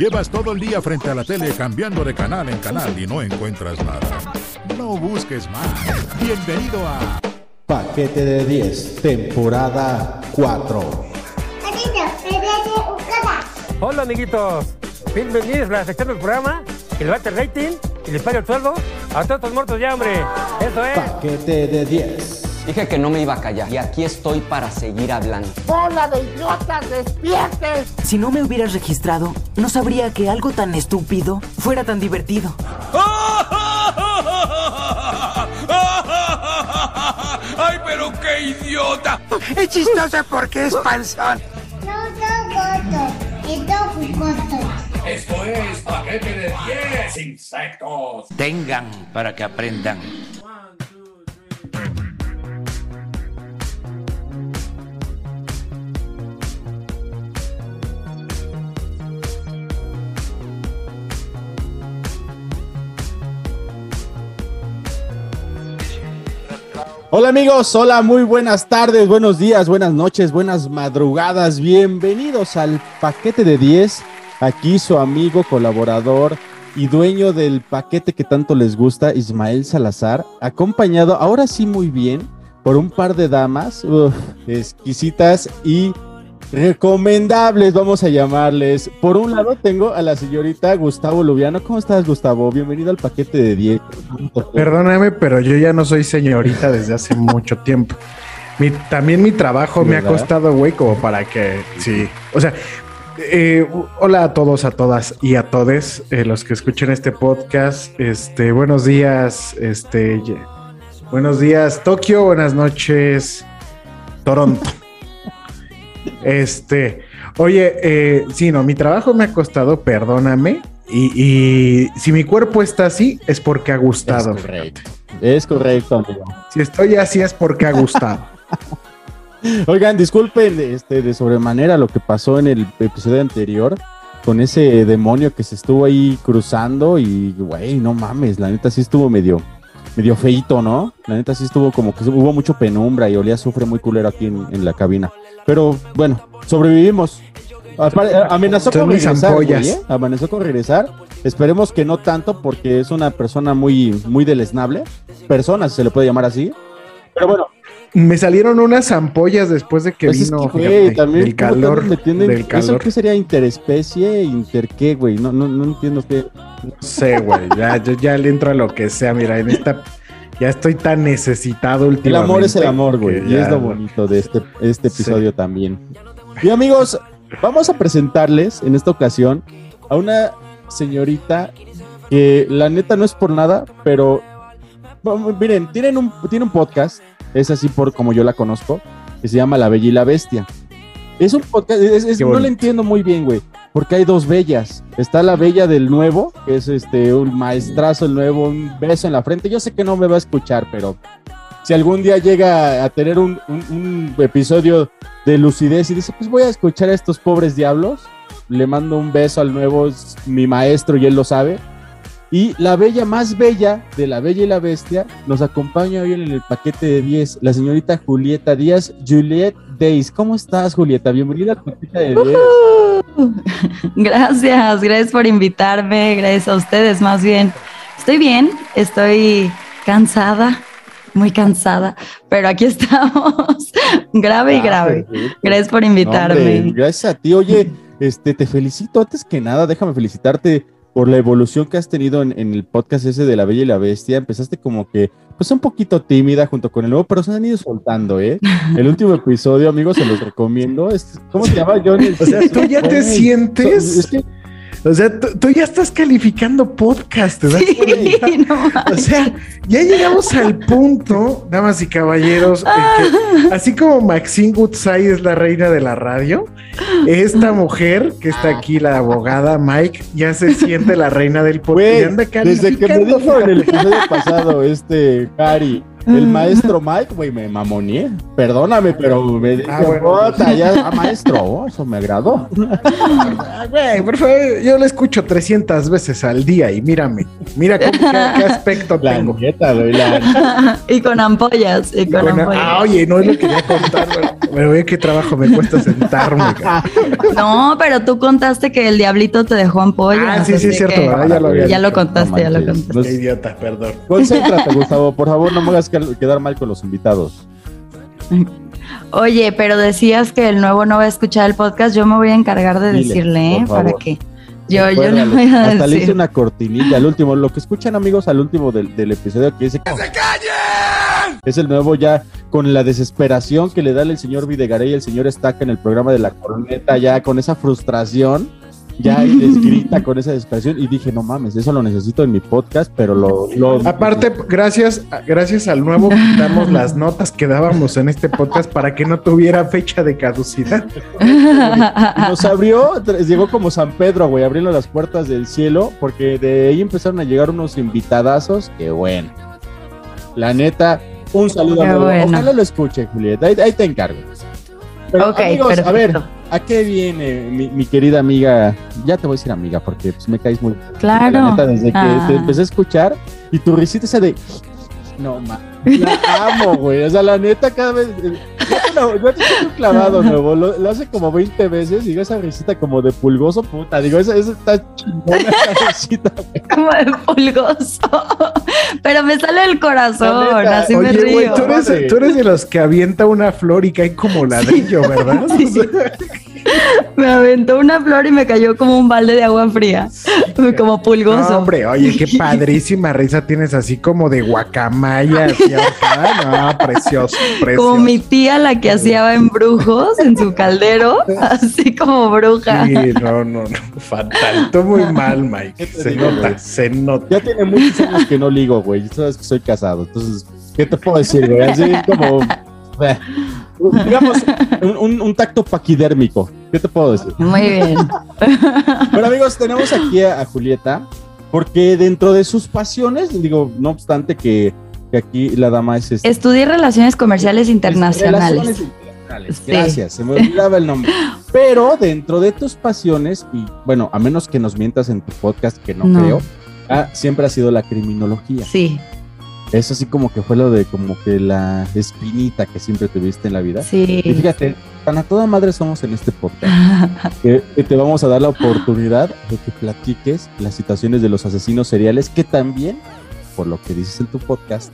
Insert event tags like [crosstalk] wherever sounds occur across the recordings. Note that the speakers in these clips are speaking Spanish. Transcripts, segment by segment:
Llevas todo el día frente a la tele cambiando de canal en canal y no encuentras nada. No busques más. Bienvenido a Paquete de 10, temporada 4. Hola amiguitos, bienvenidos a la sección del programa el rating y le paga el sueldo a todos estos muertos ya, hombre. Eso es. Paquete de 10. Dije que no me iba a callar y aquí estoy para seguir hablando. ¡Bola de idiotas, despierten! Si no me hubieras registrado, no sabría que algo tan estúpido fuera tan divertido. [laughs] ¡Ay, pero qué idiota! Es chistoso porque es panzón. No son gordos, son jugosos. Esto es paquete de 10 insectos. Tengan para que aprendan. Hola amigos, hola, muy buenas tardes, buenos días, buenas noches, buenas madrugadas. Bienvenidos al paquete de 10. Aquí su amigo, colaborador y dueño del paquete que tanto les gusta, Ismael Salazar, acompañado ahora sí muy bien por un par de damas exquisitas y recomendables, vamos a llamarles. Por un lado tengo a la señorita Gustavo Lubiano. ¿Cómo estás, Gustavo? Bienvenido al paquete de 10. Perdóname, pero yo ya no soy señorita desde hace [laughs] mucho tiempo. Mi- también mi trabajo me ha costado, güey, como para que, sí. O sea, eh, hola a todos, a todas y a todes eh, los que escuchen este podcast. Este, buenos días, este, buenos días Tokio, buenas noches Toronto. [laughs] Este, oye, eh, sí, no, mi trabajo me ha costado, perdóname. Y, y si mi cuerpo está así, es porque ha gustado. Es correcto. Es correcto, amigo. Si estoy así es porque ha gustado. [laughs] Oigan, disculpen este, de sobremanera lo que pasó en el episodio anterior con ese demonio que se estuvo ahí cruzando y, güey, no mames, la neta sí estuvo medio, medio feito, ¿no? La neta sí estuvo como que hubo mucho penumbra y olía a azufre muy culero aquí en, en la cabina. Pero bueno, sobrevivimos. Amenazó con regresar, güey. ¿eh? Amenazó con regresar. Esperemos que no tanto porque es una persona muy, muy deleznable. Persona, si se le puede llamar así. Pero bueno, Me salieron unas ampollas después de que pues es vino que, güey, fíjate, también del ¿cómo te calor. Del ¿Eso calor. qué sería interespecie? ¿Inter qué, güey? No, no, no entiendo qué. No sé, güey. Ya, yo ya le entro a lo que sea. Mira, en esta ya estoy tan necesitado El últimamente. amor es el amor, güey. Y ya es lo bonito de este, este episodio también. Y amigos, vamos a presentarles en esta ocasión a una señorita que la neta no es por nada, pero miren, tienen un, tiene un podcast, es así por como yo la conozco, que se llama La Bella y la Bestia. Es un podcast, es- no le entiendo muy bien, güey, porque hay dos bellas. Está la bella del nuevo, que es este un maestrazo el nuevo, un beso en la frente. Yo sé que no me va a escuchar, pero si algún día llega a tener un, un- episodio de lucidez y dice, pues voy a escuchar a estos pobres diablos, le mando un beso al nuevo, es mi maestro y él lo sabe. Y la bella más bella de la Bella y la Bestia nos acompaña hoy en el paquete de 10, la señorita Julieta Díaz, Juliet Days. ¿Cómo estás, Julieta? Bienvenida al paquete de 10. [laughs] Gracias, gracias por invitarme, gracias a ustedes más bien. Estoy bien, estoy cansada, muy cansada, pero aquí [laughs] estamos, grave y Ah, grave. Gracias por invitarme. hombre, gracias a ti. Oye, este, te felicito. Antes que nada, déjame felicitarte por la evolución que has tenido en, en el podcast ese de La Bella y la Bestia. Empezaste como que, pues, un poquito tímida junto con el nuevo, pero se han ido soltando, ¿eh? [laughs] El último episodio, amigos, se los recomiendo. Es- ¿Cómo se llama, Johnny? O sea, tú ya te sientes. Es que, O sea, tú, tú ya estás calificando podcast, ¿te das Sí, [laughs] no O sea, ya llegamos al punto, damas y caballeros, en que, así como Maxine Goodside es la reina de la radio, esta mujer que está aquí, la abogada Mike, ya se siente la reina del podcast. y güey, anda desde que me dijo en el episodio pasado, este, Cari, el maestro Mike, güey, me mamoné. Perdóname, pero me dije, Ah, bueno, "Puta, ya, ah, maestro, oh, eso me agradó. Ah, Güey, por favor, yo lo escucho 300 veces al día y mírame, mira cómo, qué, qué aspecto La tengo. la- [laughs] y con ampollas, y con Bueno, ampollas. ah, oye, no es lo que quería contar, pero- pero ve qué trabajo me cuesta sentarme. cara. No, pero tú contaste que el diablito te dejó ampollas. Ah, sí, sí, es cierto, que-. Ya lo había Ya lo contaste, ya lo contaste. No Qué idiota, perdón. Concéntrate, Gustavo, por favor, no me hagas que- quedar mal con los invitados. Oye, pero decías que el nuevo no va a escuchar el podcast. Yo me voy a encargar de Dile, decirle, ¿eh? Para que yo, yo le Recuérdale, voy a Hasta le hice una cortinilla al último. Lo que escuchan, amigos, al último del, del episodio que dice. ¡Que se callen! Es el nuevo ya con la desesperación que le da el señor Videgaray y el señor Estaca en el programa de la corneta, ya con esa frustración. Ya y les [laughs] grita con esa desesperación. Y dije, no mames, eso lo necesito en mi podcast, pero lo. lo Aparte, gracias, gracias al nuevo quitamos las notas que dábamos en este podcast para que no tuviera fecha de caducidad. Nos abrió, llegó como San Pedro, güey, abriendo las puertas del cielo, porque de ahí empezaron a llegar unos invitadazos que bueno. La neta, un saludo a nuevo. bueno. Ojalá lo escuche, Julieta. Ahí, ahí te encargo. Pero Ok, amigos, a perfecto. ver, ¿a qué viene mi, mi querida amiga? Ya te voy a decir amiga, porque pues, me caes muy Claro. la neta, desde que Ah. te empecé a escuchar y tu risita esa de. No, ma. La amo, güey. O sea, la neta, cada vez. eh, Yo te, tengo un clavado nuevo. Lo, lo hace como 20 veces. Digo, esa risita como de pulgoso, puta. Digo, esa, esa está chingona, esa risita. güey. Como de pulgoso. Pero me sale el corazón, neta, así me Oye, güey, río. tú eres, tú eres de los que avienta una flor y cae como ladrillo, ¿verdad? Sí. [laughs] Me aventó una flor y me cayó como un balde de agua fría. [laughs] Como pulgoso. No, hombre, oye, qué [laughs] padrísima risa tienes así como de guacamaya. No, precioso, precioso. Como mi tía, la que hacía embrujos en su caldero, [laughs] así como bruja. Sí, no, no, no, fatal. Tú muy mal, Mike. ¿Qué te Se digo, nota, se nota. Ya tiene muchos años que no ligo, güey. Sabes que soy casado. Entonces, ¿qué te puedo decir, güey? Así como. [laughs] Digamos, un, un- un tacto paquidérmico. ¿Qué te puedo decir? Muy [laughs] bien. Pero amigos, tenemos aquí a, a Julieta, porque dentro de sus pasiones, digo, no obstante que, que aquí la dama es... este- Estudié relaciones comerciales Relaciones internacionales. internacionales. Sí. Gracias, se me olvidaba el nombre. Pero dentro de tus pasiones, y bueno, a menos que nos mientas en tu podcast, que no, No. creo, ah, siempre ha sido la criminología. Sí, Eso así como que fue lo de como que la espinita que siempre tuviste en la vida. Y sí. fíjate, tan a toda madre somos en este podcast. que, que te vamos a dar la oportunidad de que platiques las situaciones de los asesinos seriales, que también, por lo que dices en tu podcast,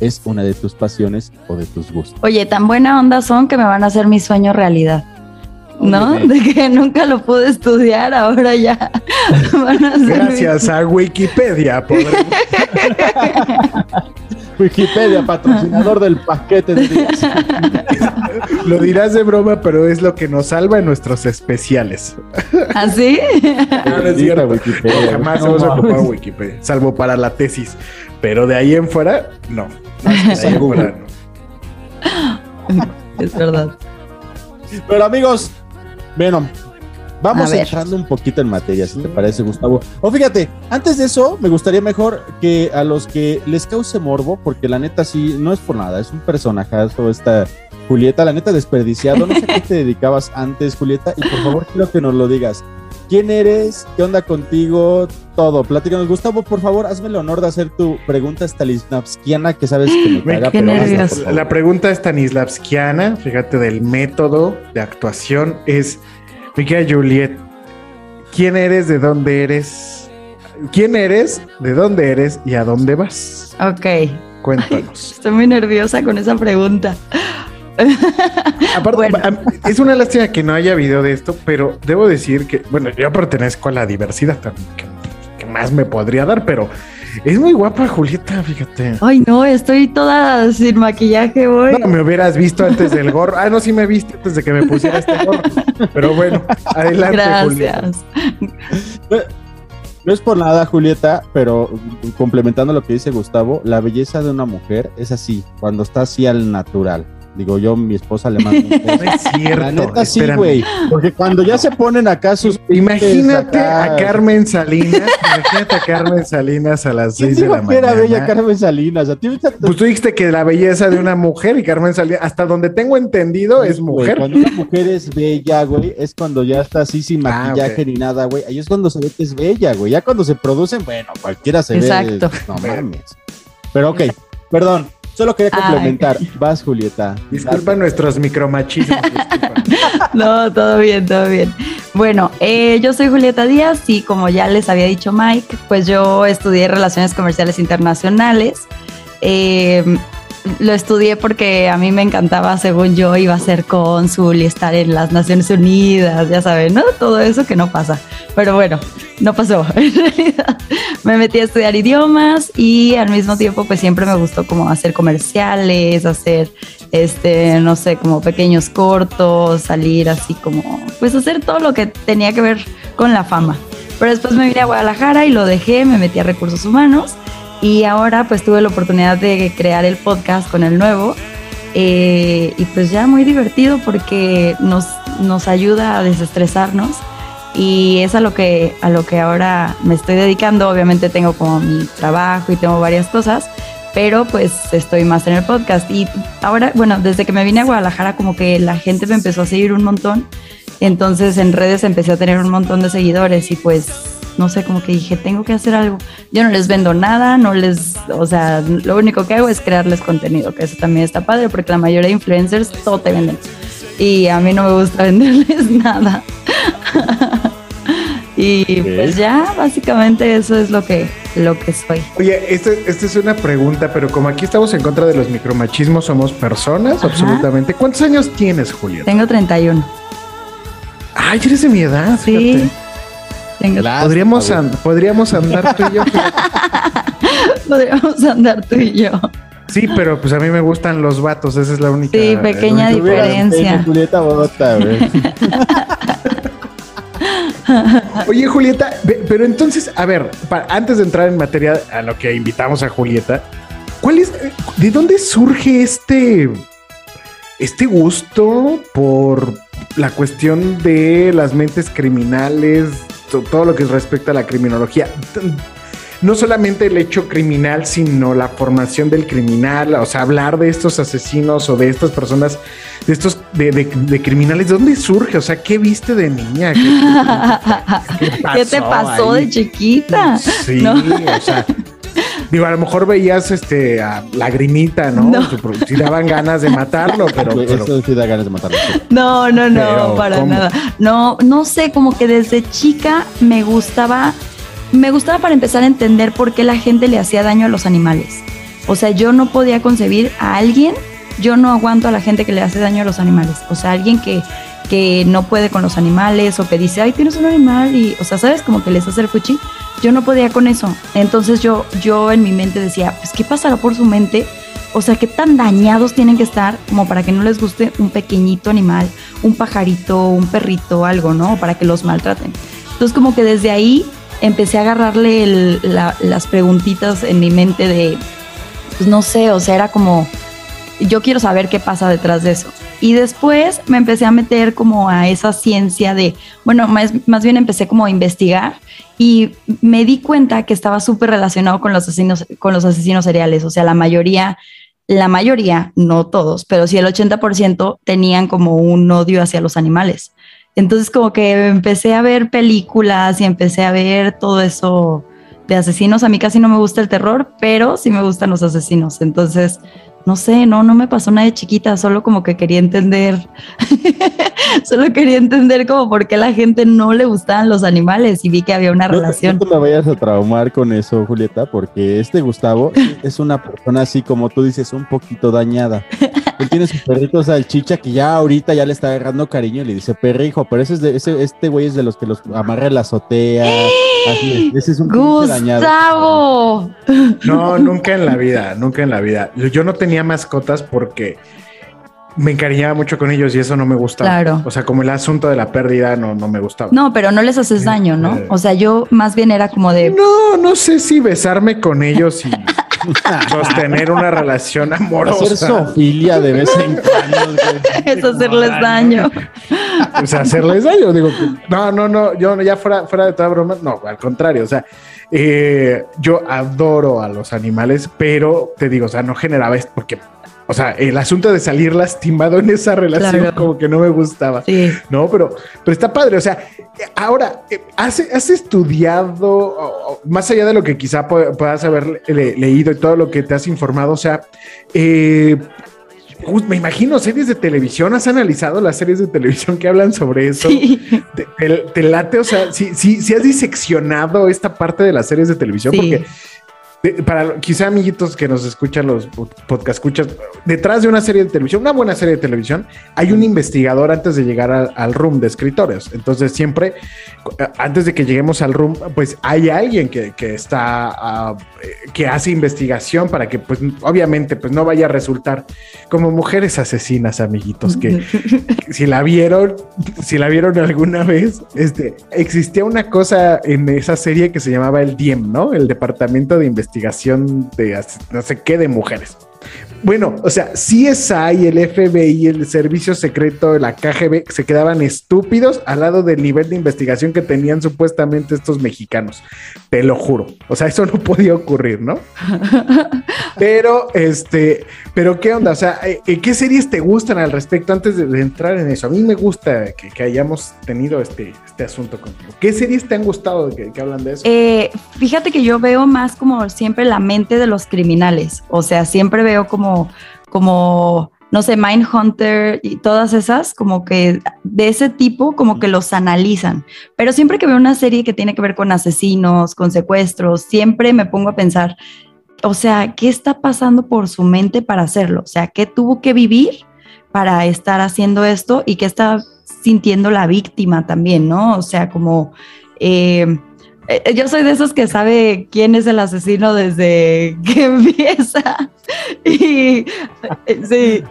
es una de tus pasiones o de tus gustos. Oye, tan buena onda son que me van a hacer mi sueño realidad. ¿No? De que nunca lo pude estudiar, ahora ya [laughs] van a mi- Gracias a Wikipedia. [laughs] Wikipedia, patrocinador del paquete de días. Lo dirás de broma, pero es lo que nos salva en nuestros especiales. ¿Así? No, no es cierto. Wikipedia. Jamás No hemos ocupado Wikipedia, salvo para la tesis. Pero de ahí en fuera, no. De ahí en fuera, [laughs] no. Es verdad. Pero amigos, bueno, vamos entrando un poquito en materia, si te parece, Gustavo. O fíjate, antes de eso, me gustaría mejor que a los que les cause morbo, porque la neta sí, no es por nada, es un personajazo esta Julieta, la neta desperdiciado. No sé a qué te [laughs] dedicabas antes, Julieta, y por favor quiero que nos lo digas. ¿Quién eres? ¿Qué onda contigo? Todo. Platícanos. Gustavo, por favor, hazme el honor de hacer tu pregunta stanislavskiana, que sabes que me caga, pero hazla. La pregunta stanislavskiana, fíjate, del método de actuación es, mi querida Juliet, ¿quién eres, de dónde eres? ¿Quién eres, de dónde eres y a dónde vas? Ok. Cuéntanos. [laughs] Estoy muy nerviosa con esa pregunta. Aparte, Bueno. es una lástima que no haya video de esto, pero debo decir que, bueno, yo pertenezco a la diversidad que, que más me podría dar, pero es muy guapa Julieta, fíjate. Ay, no, estoy toda sin maquillaje hoy. No me hubieras visto antes del gorro. Ah, no, sí me viste antes de que me pusiera este gorro. Pero bueno, adelante, Julieta. Gracias. No es por nada, Julieta, pero complementando lo que dice Gustavo, la belleza de una mujer es así, cuando está así al natural. Digo, yo, mi esposa le mando un [laughs] beso. No es cierto. La neta sí, güey. Porque cuando ya se ponen acá sus. Imagínate acá- a Carmen Salinas, imagínate a Carmen Salinas a las ¿Quién 6 de la mañana. era bella Carmen Salinas? A ti ahorita te- Pues tú dijiste que la belleza de una mujer y Carmen Salinas, hasta donde tengo entendido, es mujer. Cuando una mujer es bella, güey, es cuando ya está así sin Ah, maquillaje ni nada, güey. Ahí es cuando se ve que es bella, güey. Ya cuando se producen, bueno, cualquiera se Exacto. ve. No mames. Pero ok, perdón. Solo quería Ay. complementar. Vas, Julieta. Disculpa nuestros micromachismos. disculpa. [laughs] No, todo bien, todo bien. Bueno, eh, yo soy Julieta Díaz y como ya les había dicho Mike, pues yo estudié Relaciones Comerciales Internacionales. Eh, lo estudié porque a mí me encantaba, según yo, iba a ser cónsul y estar en las Naciones Unidas, ya saben, ¿no? Todo eso que no pasa. Pero bueno, no pasó. [laughs] En realidad, me metí a estudiar idiomas y al mismo tiempo, pues siempre me gustó como hacer comerciales, hacer, este, no sé, como pequeños cortos, salir así como, pues hacer todo lo que tenía que ver con la fama. Pero después me vine a Guadalajara y lo dejé, me metí a recursos humanos y ahora pues tuve la oportunidad de crear el podcast con el nuevo eh, y pues ya muy divertido porque nos, nos ayuda a desestresarnos. Y es a lo que a lo que ahora me estoy dedicando. Obviamente tengo como mi trabajo y tengo varias cosas pero pues estoy más en el podcast. Y ahora bueno desde que me vine a Guadalajara como que la gente me empezó a seguir un montón. Entonces en redes empecé a tener un montón de seguidores y pues no sé, como que dije, tengo que hacer algo. Yo no les vendo nada, no les, o sea, lo único que hago es crearles contenido, que eso también está padre porque la mayoría de influencers todo te venden. Y a mí no me gusta [laughs] venderles nada. [laughs] y pues ya, básicamente eso es lo que, lo que soy. Oye, esta esta es una pregunta, pero como aquí estamos en contra de los micromachismos, somos personas, absolutamente. ¿Cuántos años tienes, Julieta? Tengo 31. Ay, eres de mi edad. Sí. fíjate. Tengo, Podríamos, and- podríamos andar tú y yo. [laughs] podríamos andar tú y yo. Sí, pero pues a mí me gustan los vatos, esa es la única. Sí, pequeña único- diferencia. Julieta güey. [laughs] Oye, Julieta, pero entonces, a ver, antes de entrar en materia a lo que invitamos a Julieta, ¿cuál es, de dónde surge este, este gusto por la cuestión de las mentes criminales, todo lo que respecta a la criminología? No solamente el hecho criminal, sino la formación del criminal, o sea, hablar de estos asesinos o de estas personas, de estos, de, de- de criminales, ¿de dónde surge? O sea, ¿qué viste de niña? ¿Qué, ¿Qué [laughs] te pasó ahí? de chiquita? Sí, No. o sea. Digo, a lo mejor veías este a Lagrimita, ¿no? No. Si daban ganas de matarlo, pero, pero- Eso sí da ganas de matarlo. sí. No, no, no, Pero, para ¿cómo? nada. No, no sé, como que desde chica me gustaba, me gustaba para empezar a entender por qué la gente le hacía daño a los animales. O sea, yo no podía concebir a alguien, yo no aguanto a la gente que le hace daño a los animales. O sea, alguien que, que no puede con los animales o que dice, ay, tienes un animal y, o sea, ¿sabes? Como que les hace el fuchi. Yo no podía con eso. Entonces yo, yo en mi mente decía, pues, ¿qué pasará por su mente? O sea, ¿qué tan dañados tienen que estar como para que no les guste un pequeñito animal, un pajarito, un perrito, algo, ¿no? Para que los maltraten. Entonces, como que desde ahí empecé a agarrarle las preguntitas en mi mente de, pues no sé, o sea, era como, yo quiero saber qué pasa detrás de eso. Y después me empecé a meter como a esa ciencia de, bueno, más, más bien empecé como a investigar y me di cuenta que estaba súper relacionado con los asesinos, con los asesinos seriales. O sea, la mayoría, la mayoría, no todos, pero sí el 80% tenían como un odio hacia los animales. Entonces como que empecé a ver películas y empecé a ver todo eso de asesinos. A mí casi no me gusta el terror, pero sí me gustan los asesinos. Entonces, no sé, no, no me pasó nada de chiquita, solo como que quería entender, [laughs] solo quería entender como por qué la gente no le gustaban los animales y vi que había una No relación. No te me vayas a traumar con eso, Julieta, porque este Gustavo [laughs] es una persona así como tú dices, un poquito dañada. Él tiene su perrito salchicha que ya ahorita ya le está agarrando cariño y le dice perrijo, pero ese es de, ese, este güey es de los que los amarra en la azotea. Así es, ese es un dañado. Gustavo. No, nunca en la vida, nunca en la vida. Yo no tenía mascotas porque me encariñaba mucho con ellos y eso no me gustaba. Claro. O sea, como el asunto de la pérdida no, no me gustaba. No, pero no les haces daño, ¿no? O sea, yo más bien era como de, No, no sé si besarme con ellos y [laughs] sostener una relación amorosa. Hacer sofilia de vez en [laughs] cuando. [laughs] Es hacerles daño. O sea, hacerles daño. Digo, no, no, no, yo ya fuera, fuera de toda broma, no, al contrario, o sea, eh, yo adoro a los animales, pero te digo, o sea, no generaba esto porque o sea, el asunto de salir lastimado en esa relación como que no me gustaba. Sí. No, pero, pero está padre. O sea, ahora, eh, ¿has, has estudiado, más allá de lo que quizá puedas haber leído y todo lo que te has informado? O sea, eh, me imagino series de televisión, has analizado las series de televisión que hablan sobre eso. Te, late, o sea, si sí, sí, has diseccionado esta parte de las series de televisión, porque para quizá amiguitos que nos escuchan los podcast escuchas, detrás de una serie de televisión, una buena serie de televisión, hay un investigador antes de llegar al, room de escritores. Entonces siempre, eh, antes de que lleguemos al room, pues hay alguien que, está, ah, eh, que hace investigación para que, pues obviamente, pues no vaya a resultar como mujeres asesinas, amiguitos, que, si la vieron, si la vieron alguna vez, este, existía una cosa en esa serie que se llamaba el DIEM, ¿no? El Departamento de Investigación investigación de no sé qué de mujeres. Bueno, o sea, CSI, el FBI, el Servicio Secreto, la KGB se quedaban estúpidos al lado del nivel de investigación que tenían supuestamente estos mexicanos. Te lo juro. O sea, eso no [laughs] podía ocurrir, ¿no? [laughs] pero, este, pero ¿qué onda? O sea, eh, eh, ¿qué series te gustan al respecto antes de, entrar en eso? A mí me gusta que, hayamos tenido este, este asunto contigo. ¿Qué series te han gustado que, que hablan de eso? Eh, fíjate que yo veo más como siempre la mente de los criminales. O sea, siempre veo como como, no sé, Mindhunter y todas esas, como que de ese tipo, como que los analizan. Pero siempre que veo una serie que tiene que ver con asesinos, con secuestros, siempre me pongo a pensar, o sea, ¿qué está pasando por su mente para hacerlo? O sea, ¿qué tuvo que vivir para estar haciendo esto y qué está sintiendo la víctima también, ¿no? O sea, como... Eh, yo soy de esos que sabe quién es el asesino desde [laughs] que empieza. Y eh, sí.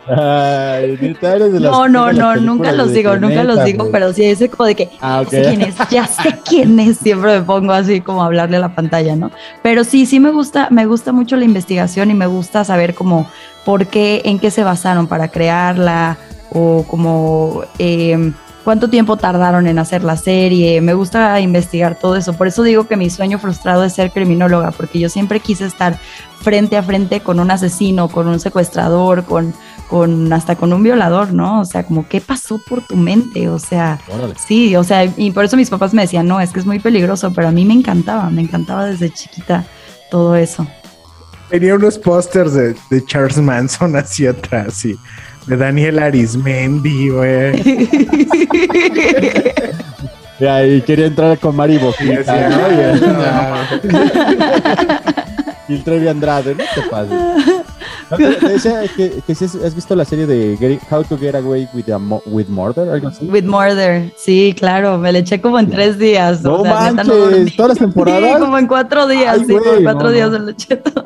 no, no, no, nunca los digo, nunca los digo, pero sí ese como de que ah, sé quién es, ya sé quién es, siempre me pongo así como a hablarle a la pantalla, ¿no? Pero sí, sí me gusta, me gusta mucho la investigación y me gusta saber como por qué, en qué se basaron para crearla o como eh, cuánto tiempo tardaron en hacer la serie, me gusta investigar todo eso, por eso digo que mi sueño frustrado es ser criminóloga, porque yo siempre quise estar frente a frente con un asesino, con un secuestrador, con, con hasta con un violador, ¿no? O sea, como qué pasó por tu mente, o sea, sí, o sea, y por eso mis papás me decían, no, es que es muy peligroso, pero a mí me encantaba, me encantaba desde chiquita todo eso. Tenía unos pósters de, de Charles Manson [laughs] así atrás, sí de Daniel Arismendi, güey. [laughs] y quería entrar con Mari Boquita, ¿no? Y el [laughs] Trevi Andrade, no te pases. Que, que si has visto la serie de How to Get Away with, with Murder, algo así. With Murder, sí, claro, me le eché como en tres días. No o sea, manches, todas las temporadas. [laughs] Sí, como en cuatro días, sí, como en cuatro días me le eché todo.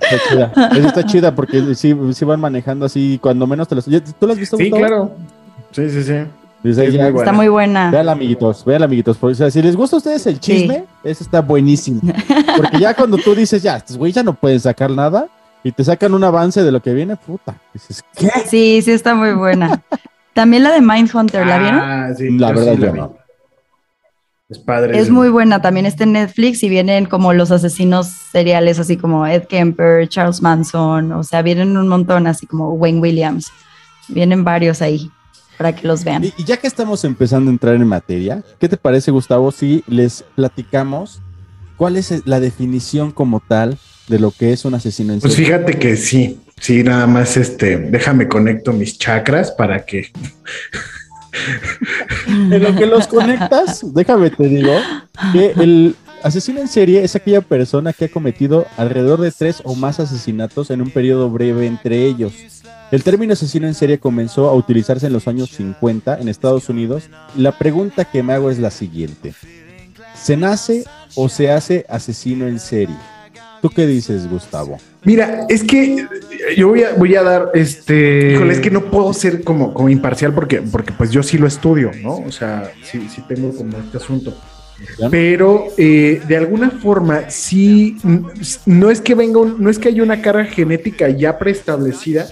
Está chida. Eso está chida porque sí, sí van manejando así, cuando menos te los. ¿Tú lo has visto? Sí, claro. Sí, sí, sí. está muy buena. Vean, amiguitos, vean, amiguitos. O sea, si les gusta a ustedes el chisme, eso está buenísimo. Porque ya cuando tú dices, ya, estos güey ya no pueden sacar nada y te sacan un avance de lo que viene, puta. Dices, ¿qué? Sí, sí, está muy buena. También la de Mindhunter, ¿la vieron? Ah, sí. La verdad, yo no. Es padre. Es muy buena, también está en Netflix y vienen como los asesinos seriales, así como Ed Kemper, Charles Manson, o sea, vienen un montón, así como Wayne Williams. Vienen varios ahí para que los vean. Y, ya que estamos empezando a entrar en materia, ¿qué te parece, Gustavo, si les platicamos cuál es la definición como tal de lo que es un asesino en serie? Pues fíjate que sí, sí, nada más este, déjame conecto mis chakras para que [laughs] en lo que los conectas, déjame te digo que el asesino en serie es aquella persona que ha cometido alrededor de tres o más asesinatos en un periodo breve entre ellos. El término asesino en serie comenzó a utilizarse en los años 50 en Estados Unidos. La pregunta que me hago es la siguiente. ¿Se nace o se hace asesino en serie? ¿Tú qué dices, Gustavo? Mira, es que yo voy a, voy a dar este. Híjole, es que no puedo ser como, como imparcial porque, porque pues yo sí lo estudio, ¿no? O sea, sí, sí tengo como este asunto. pero eh, de alguna forma sí, no es que venga, no es que haya una carga genética ya preestablecida,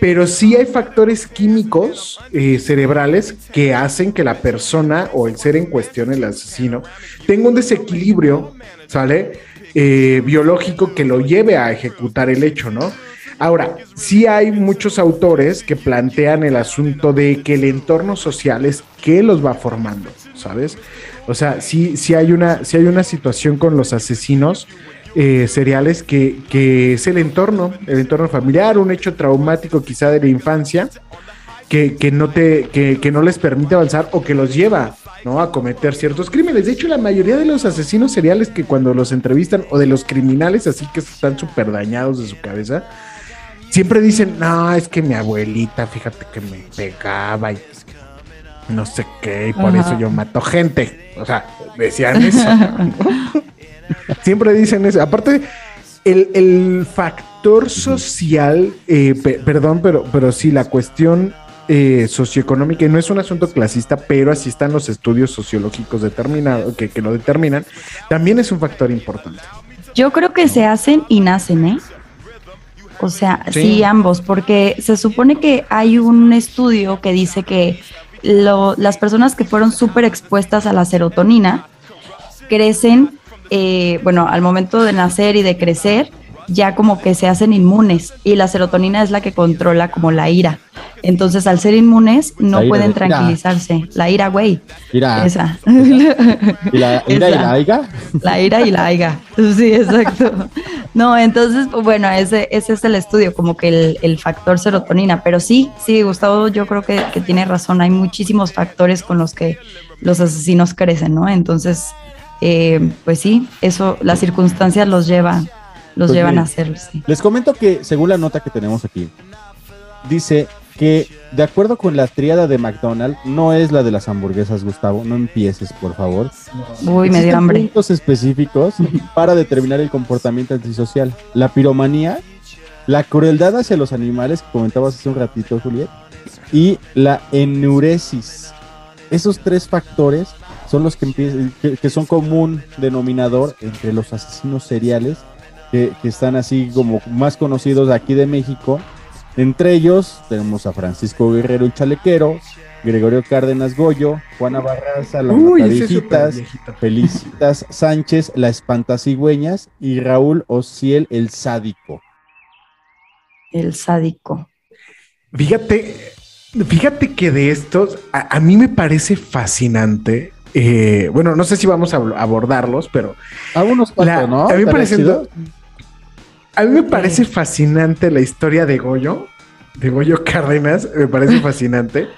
pero sí hay factores químicos eh, cerebrales que hacen que la persona o el ser en cuestión, el asesino, tenga un desequilibrio, ¿sale? Eh, biológico que lo lleve a ejecutar el hecho, ¿no? Ahora, sí hay muchos autores que plantean el asunto de que el entorno social es que los va formando, ¿sabes? O sea, sí, hay, una, hay una situación con los asesinos eh, seriales que, que, es el entorno, el entorno familiar, un hecho traumático quizá de la infancia, que, que no, te, que, que no les permite avanzar o que los lleva ¿no? a cometer ciertos crímenes. De hecho, la mayoría de los asesinos seriales que cuando los entrevistan, o de los criminales así que están súper dañados de su cabeza, siempre dicen, no, es que mi abuelita, fíjate que me pegaba y no sé qué, y por Ajá. eso yo mato gente. O sea, decían eso. [laughs] siempre dicen eso. Aparte, el, el factor social, eh, pe- perdón, pero, pero sí, la cuestión eh, socioeconómica, y no es un asunto clasista, pero así están los estudios sociológicos determinados, que, que lo determinan, también es un factor importante. Yo creo que se hacen y nacen, ¿eh? O sea, Sí. sí. ambos, porque se supone que hay un estudio que dice que lo- las personas que fueron súper expuestas a la serotonina crecen, eh, bueno, al momento de nacer y de crecer, ya como que se hacen inmunes y la serotonina es la que controla como la ira. Entonces, al ser inmunes, no ira pueden tranquilizarse. La ira, güey. Ira. Esa. [laughs] ¿Y la ira y la aiga? La ira y la aiga. Sí, exacto. No, entonces, pues, bueno, ese, ese es el estudio, como que el, el factor serotonina. Pero sí, sí, Gustavo, yo creo que, que tiene razón. Hay muchísimos factores con los que los asesinos crecen, ¿no? Entonces, eh, pues sí, eso, las circunstancias los llevan, los Pues llevan a hacerlo, sí. Les comento que, según la nota que tenemos aquí, dice que de acuerdo con la tríada de McDonald's, no es la de las hamburguesas, Gustavo, no empieces, por favor. Uy, me dio hambre. puntos específicos [laughs] para determinar el comportamiento antisocial. La piromanía, la crueldad hacia los animales, que comentabas hace un ratito, Juliet, y la enuresis. Esos tres factores son los que, empie- que, que son común denominador entre los asesinos seriales que, que están así como más conocidos aquí de México. Entre ellos tenemos a Francisco Guerrero el Chalequero, Gregorio Cárdenas Goyo, Juana Barraza, la Uy, Mataviejitas. Felicitas Sánchez, la Espantacigüeñas y Raúl Ociel el Sádico. El sádico. Fíjate, fíjate que de estos, a, a mí me parece fascinante. eh, bueno, no sé si vamos a ab- abordarlos, pero A unos cuantos, la- ¿no? a mí me ¿Estaría parece, chido? A mí me parece fascinante la historia de Goyo, de Goyo Cárdenas, me parece [laughs] fascinante.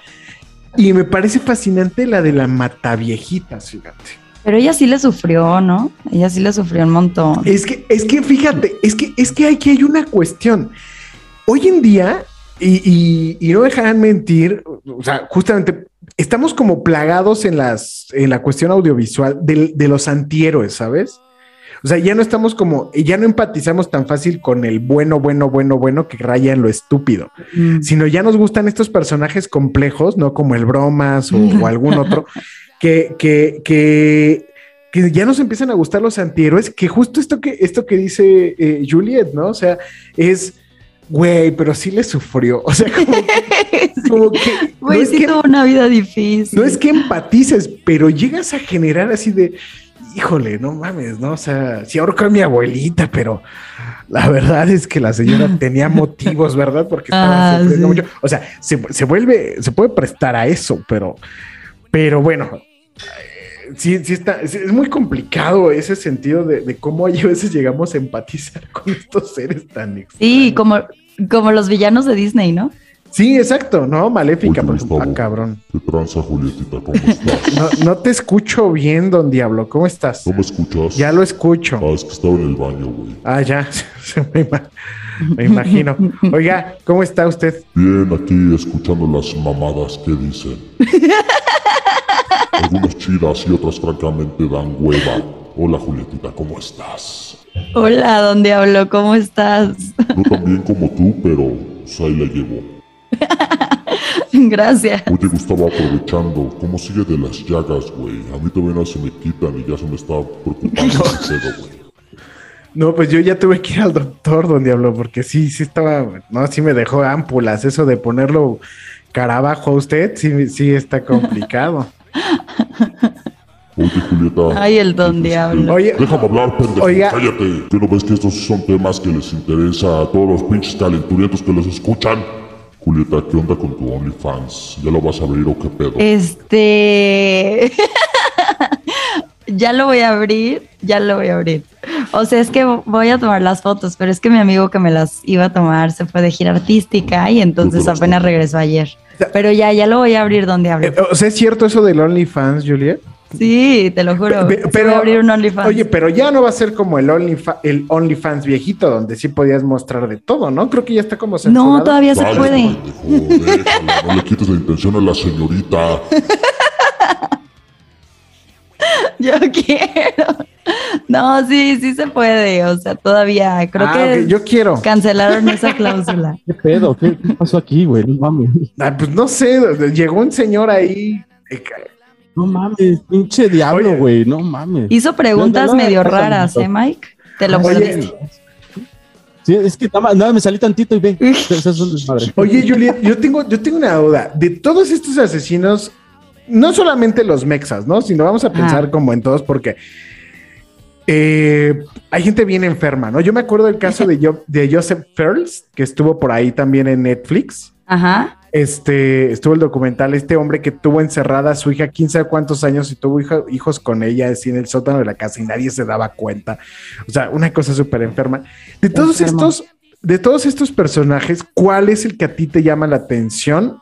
Y me parece fascinante la de la Mataviejitas, fíjate. Pero ella sí le sufrió, ¿no? Ella sí le sufrió un montón. Es que, es que fíjate, es que, es que aquí hay una cuestión. Hoy en día, y, y- y no dejarán mentir, o sea, justamente estamos como plagados en las, en la cuestión audiovisual del- de, los antihéroes, ¿sabes? O sea, ya no estamos como, ya no empatizamos tan fácil con el bueno, bueno, bueno, bueno que raya en lo estúpido, Mm. sino ya nos gustan estos personajes complejos, ¿no? Como el Bromas o, o [laughs] algún otro, que, que, que, que ya nos empiezan a gustar los antihéroes, que justo esto que, esto que dice eh, Juliet, ¿no? O sea, es, güey, pero sí le sufrió. O sea, como que, [laughs] como que- Güey, no es sí que- tuvo una vida difícil. no es que empatices, pero llegas a generar así de, híjole, no mames, ¿no? O sea, sí ahorcó a mi abuelita, pero la verdad es que la señora [laughs] tenía motivos, ¿verdad? Porque estaba Ah, sufriendo sí. mucho. O sea, se, se vuelve, se puede prestar a eso, pero, pero bueno. eh, Sí, sí está, es, es muy complicado ese sentido de, de cómo a veces llegamos a empatizar con estos seres tan extraños. Sí, como, como los villanos de Disney, ¿no? Sí, exacto, ¿no? Maléfica, por ejemplo. Gustavo. Ah, cabrón. ¿Qué tranza, Julietita? ¿Cómo estás? [laughs] No, no te escucho bien, don Diablo. ¿Cómo estás? ¿No me escuchas? Ya lo escucho. Ah, es que estaba en el baño, güey. Ah, ya, [laughs] me, ima- me imagino. Oiga, ¿cómo está usted? Bien, aquí escuchando las mamadas que dicen. [laughs] Algunas chidas y otras francamente dan hueva. Hola, Julietita, ¿cómo estás? Hola, don Diablo, ¿cómo estás? Yo también como tú, pero pues ahí la llevo. [laughs] Gracias. Oye, Gustavo, aprovechando, ¿cómo sigue de las llagas, güey? A mí todavía no se me quitan y ya se me está preocupando [laughs] ese pedo, güey. No, pues yo ya tuve que ir al doctor, don Diablo, porque sí, sí estaba, no, sí me dejó ámpulas. Eso de ponerlo cara abajo a usted, sí, sí está complicado. Oye, Julieta. Ay, el don diablo. Oye, Déjame hablar, pendejo. Oiga. Cállate. ¿Qué no ves que estos son temas que les interesa a todos los pinches calenturientos que los escuchan? Julieta, ¿qué onda con tu OnlyFans? ¿Ya lo vas a abrir o qué pedo? Este. [laughs] ya lo voy a abrir, ya lo voy a abrir. O sea, es que voy a tomar las fotos, pero es que mi amigo que me las iba a tomar se fue de gira artística y entonces apenas regresó ayer. Pero ya, ya lo voy a abrir donde abrir. Eh, o sea, ¿es cierto eso del OnlyFans, Juliet? Sí, te lo juro. Pe- voy pero, a abrir un OnlyFans. Oye, pero ya no va a ser como el, Onlyfa- el OnlyFans viejito, donde sí podías mostrar de todo, ¿no? Creo que ya está como censurado. no, todavía se puede. no le quites la intención a la señorita. [laughs] Yo quiero. No, sí, sí se puede. O sea, todavía creo Ah, que yo quiero. cancelaron esa cláusula. [laughs] ¿Qué pedo? ¿Qué, qué pasó aquí, güey? No mames. Ah, pues no sé, llegó un señor ahí. No mames, pinche diablo, güey. No mames. Hizo preguntas No, no, no, medio raras. ¿eh, Mike? Te lo perdiste. Sí, es que nada, más- nada, me salí tantito y ve. Oye, Juliet, yo tengo, yo tengo una duda. De todos estos asesinos, no solamente los mexas, ¿no? Sino vamos a pensar como en todos, porque eh, hay gente bien enferma, ¿no? Yo me acuerdo del caso de, Jo- de Joseph Ferls, que estuvo por ahí también en Netflix. Ajá. Este, estuvo el documental, este hombre que tuvo encerrada a su hija 15 cuántos años y tuvo hijos con ella así en el sótano de la casa y nadie se daba cuenta. O sea, una cosa súper enferma. De todos estos, de todos estos personajes, ¿cuál es el que a ti te llama la atención?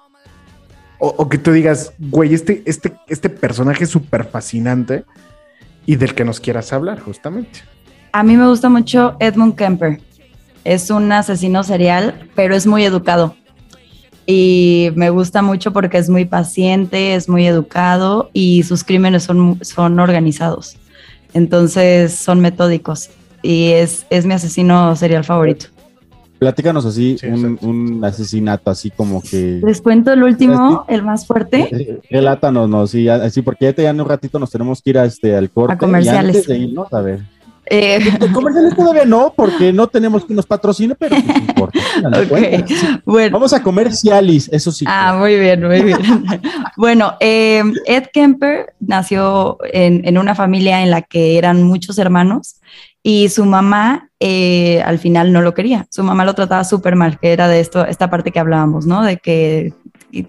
O, o que tú digas, güey, este, este, este personaje es súper fascinante y del que nos quieras hablar, justamente. A mí me gusta mucho Edmund Kemper. Es un asesino serial, pero es muy educado. Y me gusta mucho porque es muy paciente, es muy educado y sus crímenes son, son organizados. Entonces son metódicos. Y es, es mi asesino serial favorito. Platícanos así un, un asesinato así como que. Les cuento el último, el más fuerte. Eh, Relátanos, no, sí, así porque ya, te- ya en un ratito nos tenemos que ir a este al corte. A comerciales. Y antes de irnos, a ver. Eh, [laughs] Comerciales todavía no, porque no tenemos que nos patrocine, pero pues no importa. dale Ok, cuenta. bueno. Vamos a comercialis, eso sí. Ah, muy bien, muy bien. [laughs] bueno, eh, Ed Kemper nació en, en una familia en la que eran muchos hermanos y su mamá eh, al final no lo quería. Su mamá lo trataba súper mal, que era de esto, esta parte que hablábamos, ¿no? De que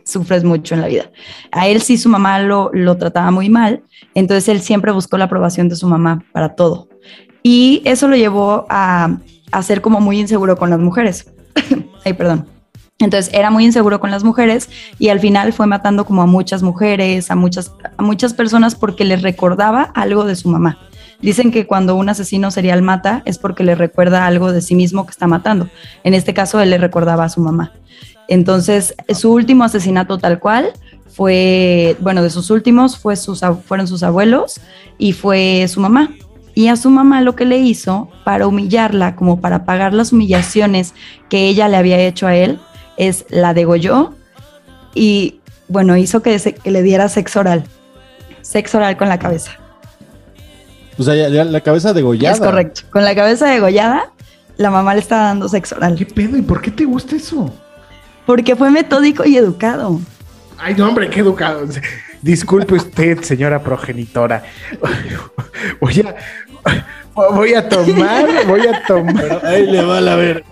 sufres mucho en la vida. A él sí su mamá lo, lo trataba muy mal, entonces él siempre buscó la aprobación de su mamá para todo. Y eso lo llevó a, a ser como muy inseguro con las mujeres. [laughs] Ay, perdón. Entonces era muy inseguro con las mujeres y al final fue matando como a muchas mujeres, a muchas, a muchas personas porque les recordaba algo de su mamá. Dicen que cuando un asesino serial mata es porque le recuerda algo de sí mismo que está matando. En este caso, él le recordaba a su mamá. Entonces, su último asesinato tal cual fue, bueno, de sus últimos fue sus, fueron sus abuelos y fue su mamá. Y a su mamá lo que le hizo para humillarla, como para pagar las humillaciones que ella le había hecho a él, es la degolló y, bueno, hizo que, se- que le diera sexo oral. Sexo oral con la cabeza. O sea, ya- ya la cabeza degollada. Es correcto. Con la cabeza degollada, la mamá le estaba dando sexo oral. ¿Qué pedo? ¿Y por qué te gusta eso? Porque fue metódico y educado. Ay, no, hombre, qué educado. Disculpe usted, señora progenitora. [laughs] Voy a, [laughs] voy a tomar, voy a tomar. Ahí le va la ver.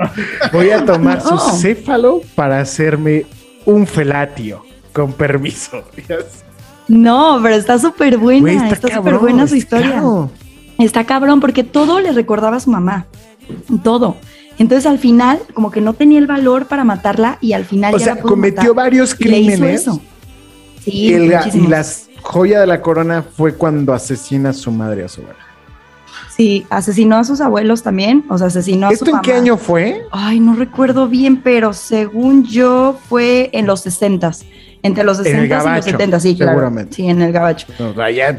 Voy a tomar No. su céfalo para hacerme un felatio. Con permiso. [laughs] No, pero está súper buena. Güey, está está súper buena su historia. claro. Está cabrón porque todo le recordaba a su mamá. Todo. Entonces al final, como que no tenía el valor para matarla y al final O ya sea, la cometió matar. varios Y le hizo crímenes. eso. Sí, Y, el, y muchísimos. la joya de la corona fue cuando asesina a su madre a su abuela. Sí, asesinó a sus abuelos también, o sea, asesinó a ¿Esto su en qué año fue? Ay, no recuerdo bien, pero según yo fue en los 60 entre los En 60 el y los gabacho, 70, sí, claro. seguramente. Sí, en el gabacho. No, vaya,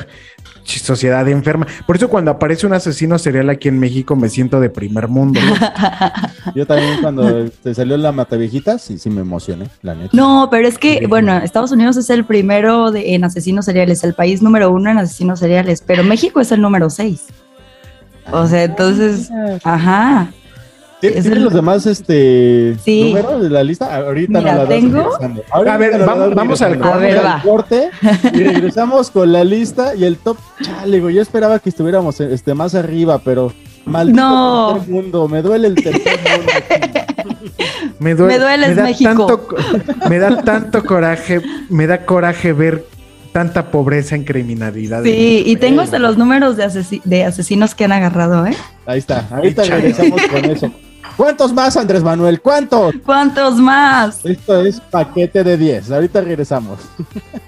sociedad enferma. Por eso cuando aparece un asesino serial aquí en México me siento de primer mundo. [laughs] Yo también cuando te salió la Mataviejitas, sí, sí me emocioné, la neta. No, pero es que, bueno, Estados Unidos es el primero de- en asesinos seriales, el país número uno en asesinos seriales, pero México es el número seis. O sea, entonces, ajá. ¿Tien- Es ¿Tienes el- los demás este, Sí. números de la lista? Ahorita Mira, no la tengo-. Ahorita A ver, la vamos- al corte. A ver, Vamos va. al corte [laughs] y regresamos con la lista y el top. Chale, güey, yo esperaba que estuviéramos este, más arriba, pero maldito No. tercer mundo, me duele el tercer mundo. aquí. [laughs] Me, duele, Me dueles, da México. Tanto, me da tanto coraje, me da coraje ver tanta pobreza en criminalidad. Sí, y tengo hasta los números de, asesi- de asesinos que han agarrado, ¿eh? Ahí está, ahorita regresamos con eso. ¿Cuántos más, Andrés Manuel? ¿Cuántos? ¿Cuántos más? Esto es paquete de 10. Ahorita regresamos. [laughs]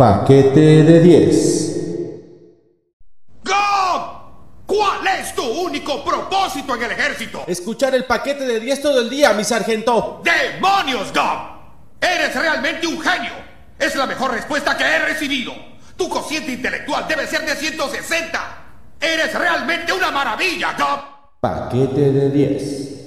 Paquete de 10. ¿Cuál es tu único propósito en el ejército? Escuchar el paquete de 10 todo el día, mi sargento. ¡Demonios, Gob! ¡Eres realmente un genio! Es la mejor respuesta que he recibido. Tu cociente intelectual debe ser de 160. ¡Eres realmente una maravilla, Gob! Paquete de 10.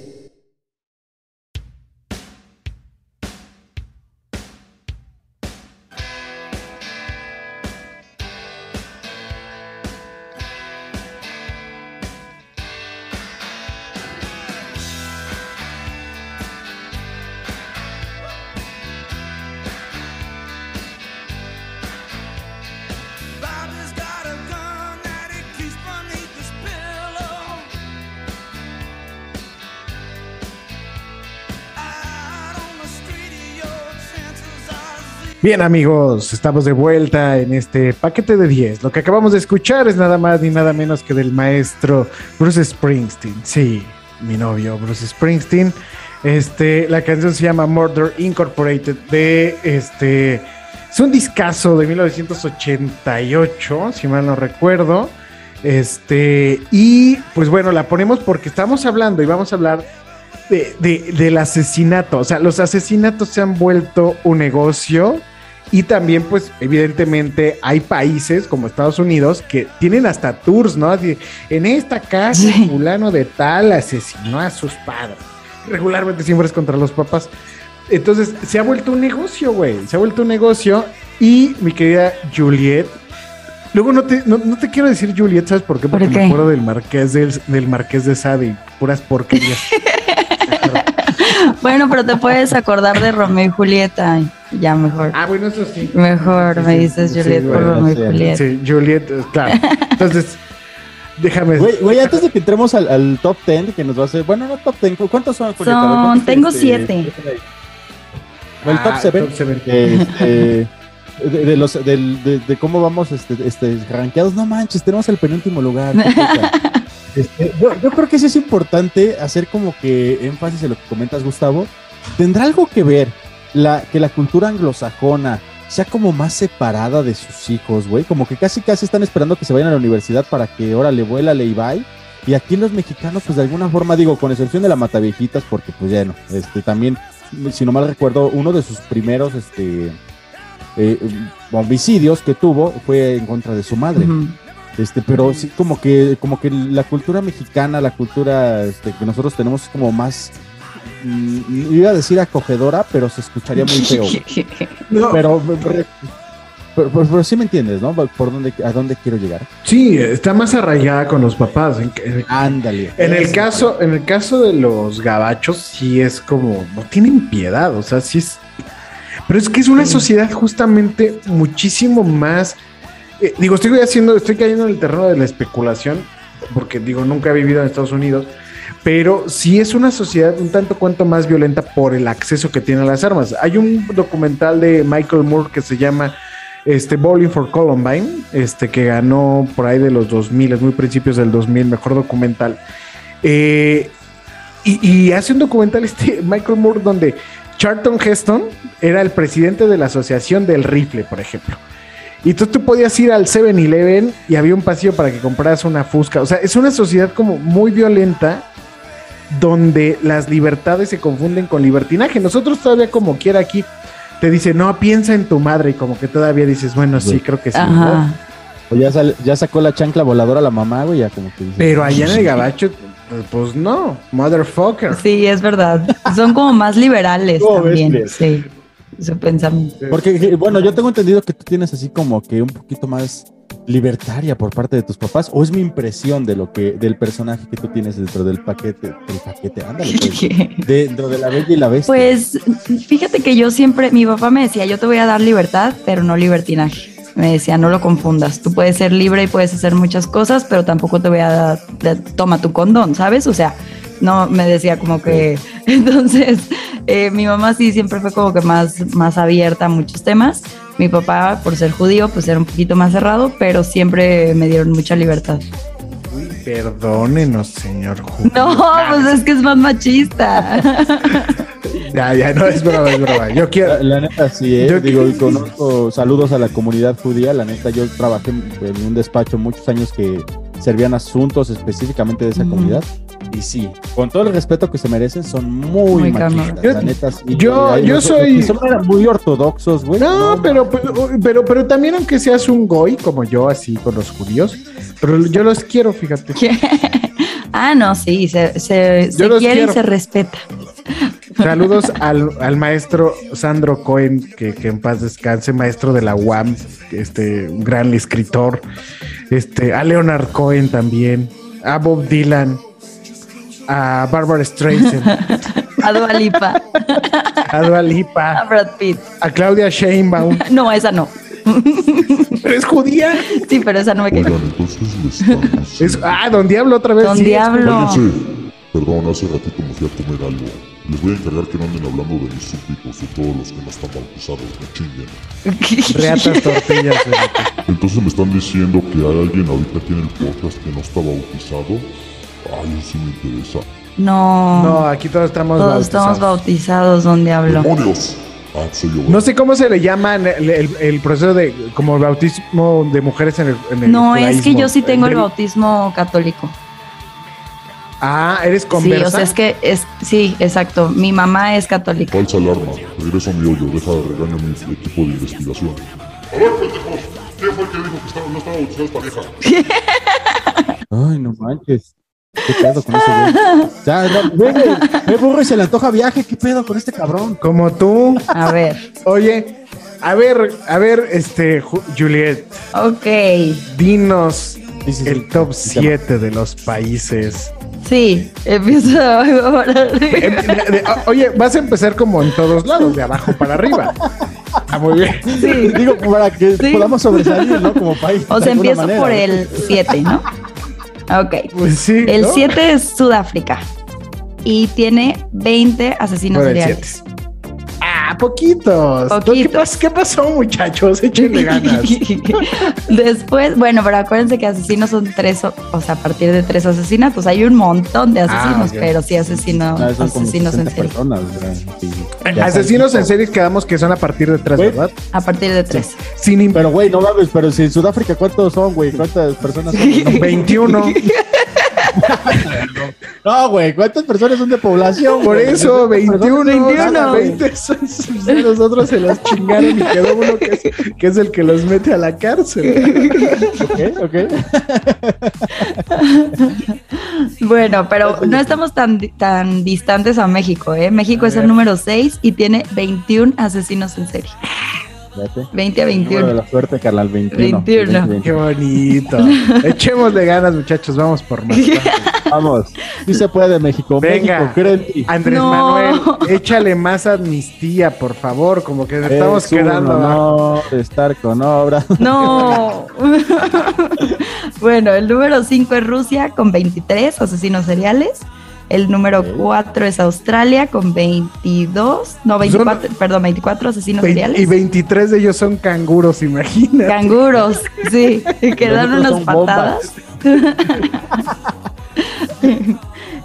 Bien amigos, estamos de vuelta en este paquete de 10. Lo que acabamos de escuchar es nada más ni nada menos que del maestro Bruce Springsteen. Sí, mi novio Bruce Springsteen. Este, la canción se llama Murder Incorporated de este es un discazo de 1988, si mal no recuerdo. Este, y pues bueno, la ponemos porque estamos hablando y vamos a hablar de, de- del asesinato. O sea, los asesinatos se han vuelto un negocio y también, pues, evidentemente hay países como Estados Unidos que tienen hasta tours, ¿no? Así, en esta casa, fulano de tal asesinó a sus padres. Regularmente siempre es contra los papás. Entonces, se ha vuelto un negocio, güey. Se ha vuelto un negocio. Y mi querida Juliet, luego no te, no, no te quiero decir Juliet, ¿sabes por qué? Porque ¿Por me acuerdo del marqués del, del marqués de Sade puras porquerías. [laughs] Bueno, pero te puedes acordar de Romeo y Julieta. Ya mejor. Ah, bueno, eso sí. Mejor me dices Sí, Juliet por bueno, Romeo y sí, Julieta. Sí, Juliet, claro. [laughs] Entonces, déjame. Güey, güey, [laughs] antes de que entremos al, al top 10, que nos va a hacer. Bueno, no top 10. ¿Cuántos son? Julieta? Son, ¿cuántos, tengo este, siete. O el top Ah, 7. top seven. [laughs] de, de los, del- de, de cómo vamos este, este, rankeados. No manches, tenemos el penúltimo lugar. Este, yo, yo creo que sí es importante hacer como que énfasis en lo que comentas, Gustavo. ¿Tendrá algo que ver la, que la cultura anglosajona sea como más separada de sus hijos, güey? Como que casi casi están esperando que se vayan a la universidad para que, órale, vuélale y bye. Y aquí los mexicanos, pues de alguna forma, digo, con excepción de la Mataviejitas, porque pues ya no, este, también, si no mal recuerdo, uno de sus primeros, este, eh, homicidios que tuvo fue en contra de su madre. Este, pero sí como que, como que la cultura mexicana, la cultura este, que nosotros tenemos es como más, iba a decir acogedora, pero se escucharía muy feo. [laughs] No, pero, pero, pero, pero sí me entiendes, ¿no? Por dónde, a dónde quiero llegar. Sí, está más arraigada con los papás. En- Ándale. en el caso, en el caso de los gabachos, sí es como, no tienen piedad, o sea, sí es. Pero es que es una sociedad justamente muchísimo más. eh, digo, estoy haciendo, estoy cayendo en el terreno de la especulación, porque digo, nunca he vivido en Estados Unidos, pero sí es una sociedad un tanto cuanto más violenta por el acceso que tiene a las armas. Hay un documental de Michael Moore que se llama este Bowling for Columbine, este que ganó por ahí de los 2000, es muy principios del 2000, mejor documental. Eh, y, y hace un documental este [laughs] Michael Moore donde Charlton Heston era el presidente de la Asociación del Rifle, por ejemplo. Y tú, tú podías ir al 7-Eleven y había un pasillo para que compraras una fusca. O sea, es una sociedad como muy violenta donde las libertades se confunden con libertinaje. Nosotros todavía como quiera aquí te dice, no, piensa en tu madre y como que todavía dices, bueno, sí, creo que sí. ¿no? O ya, sal- ya sacó la chancla voladora la mamá, güey, ya como que dice, Pero allá en el gabacho, pues no, motherfucker. Sí, es verdad. Son como más liberales ¿Cómo ves, también. Sí, pensamiento. Porque, eh, bueno, yo tengo entendido que tú tienes así como que un poquito más libertaria por parte de tus papás, o es mi impresión de lo que, del personaje que tú tienes dentro del paquete, del paquete, ándale, pues, [laughs] dentro de la bella y la bestia. Pues fíjate que yo siempre, mi papá me decía, yo te voy a dar libertad, pero no libertinaje. Me decía, no lo confundas. Tú puedes ser libre y puedes hacer muchas cosas, pero tampoco te voy a dar, toma tu condón, ¿sabes? O sea, no me decía como que. [laughs] Entonces, eh, mi mamá sí siempre fue como que más, más abierta a muchos temas. Mi papá, por ser judío, pues era un poquito más cerrado, pero siempre me dieron mucha libertad. Perdónenos, señor Ju- No, pues es que es más machista. [laughs] Ya, ya, no es broma, es broma. Yo quiero. La, la neta, sí, ¿eh? Yo- digo, y conozco saludos a la comunidad judía. La neta, yo trabajé en un despacho muchos años que servían asuntos específicamente de esa comunidad. Y sí, con todo el respeto que se merecen, son muy, Muy machistas. cabrones. La neta, sí. Yo- yo soy- Son muy ortodoxos, güey. No, pero, pero, pero, pero también aunque seas un goy como yo, así con los judíos, pero yo los quiero, fíjate. [laughs] ah, no, sí, se, se, se quiere quiero. y se respeta. Saludos [laughs] al, al maestro Sandro Cohen, que, que en paz descanse, maestro de la UAM, este, un gran escritor, este, a Leonard Cohen también, a Bob Dylan, a Barbara Streisand, [laughs] A Dua Lipa, a Dua a Lipa, Brad Pitt. a Claudia Sheinbaum. No, esa no. ¿Pero es judía? Sí, pero esa no me quedó. Oigan, entonces le están diciendo- Es- ah, Don Diablo otra vez. Don sí, Diablo. Perdón, hace ratito me fui a comer algo. Les voy a encargar que no anden hablando de mis súbditos y todos los que no están bautizados, me chinguen. [laughs] Reatas tortillas. Entonces me están diciendo que hay alguien ahorita aquí en el podcast que no está bautizado. Ay, eso sí me interesa. No, No, aquí todos estamos todos bautizados. estamos bautizados, Don Diablo. ¡Demonios! Ah. No sé cómo se le llama el, el- el proceso de como el bautismo de mujeres en el, en el No, es que yo sí tengo el bautismo católico. Ah, eres Sí, conversa. o sea, es que es, sí, exacto. Mi mamá es católica. Falsa alarma. Regresa a mi hoyo. Deja de regañar a mi equipo de investigación. A ver, pendejos. ¿Quién fue el que dijo que estaba- no estaba bautizada esta vieja? [laughs] Ay, no manches. ¿Qué pedo con ese güey? [laughs] Ya, no, güey, ve burro y se le antoja viaje. ¿Qué pedo con este cabrón? Como tú. A ver, Oye, a ver, a ver, este, Ju- Juliet, ok. dinos Sí, sí, sí. el top Sí, se llama. 7 de los países. Sí, empiezo ahora. Em, de- de- o- oye, vas a empezar como en todos lados, de abajo para arriba. Ah, muy bien. Sí. Digo, para que Sí. podamos sobresalir, ¿no? Como país. O de sea, alguna empiezo manera, por ¿no? el 7, ¿no? Ok. Pues sí. El ¿no? 7 es Sudáfrica y tiene 20 asesinos el seriales. Ah, poquitos. ¿Qué, Poquitos. pas- ¿Qué pasó, muchachos? Échenle ganas. [laughs] Después, bueno, pero acuérdense que asesinos son tres, o, o sea, a partir de tres asesinatos. Hay un montón de asesinos, ok. pero sí asesinos, Ah, como asesinos en 60 serie. personas. Sí, ya Asesinos sabes. en serie quedamos que son a partir de tres. ¿verdad? A partir de tres. Sin im- Pero, güey, no mames, pero si en Sudáfrica, ¿cuántos son, güey? ¿Cuántas personas son? [laughs] 21. [laughs] No, güey, ¿cuántas personas son de población? Por eso, 21. 21. 20 son- son- nosotros se los chingaron y quedó uno que es, que es el que los mete a la cárcel. Ok, ok. Bueno, pero no estamos tan, tan distantes a México, ¿eh? México es el número 6 y tiene 21 asesinos en serie. Fíjate. 20 a Número de 21. la suerte, carnal, 21. 21. Qué bonito. [laughs] Echémosle ganas, muchachos. Vamos por más. [laughs] Vamos. Sí se puede, México. Venga. México. Andrés No. Manuel, échale más amnistía, por favor. Como que estamos Es un quedando honor estar con obra. No. [laughs] bueno, el número 5 es Rusia con 23 asesinos seriales. El número 4 es Australia con 22, no, 24, perdón, 24 asesinos Vein- seriales. Y 23 de ellos son canguros, imagina. Canguros, sí, [laughs] que dan unas son patadas. [laughs]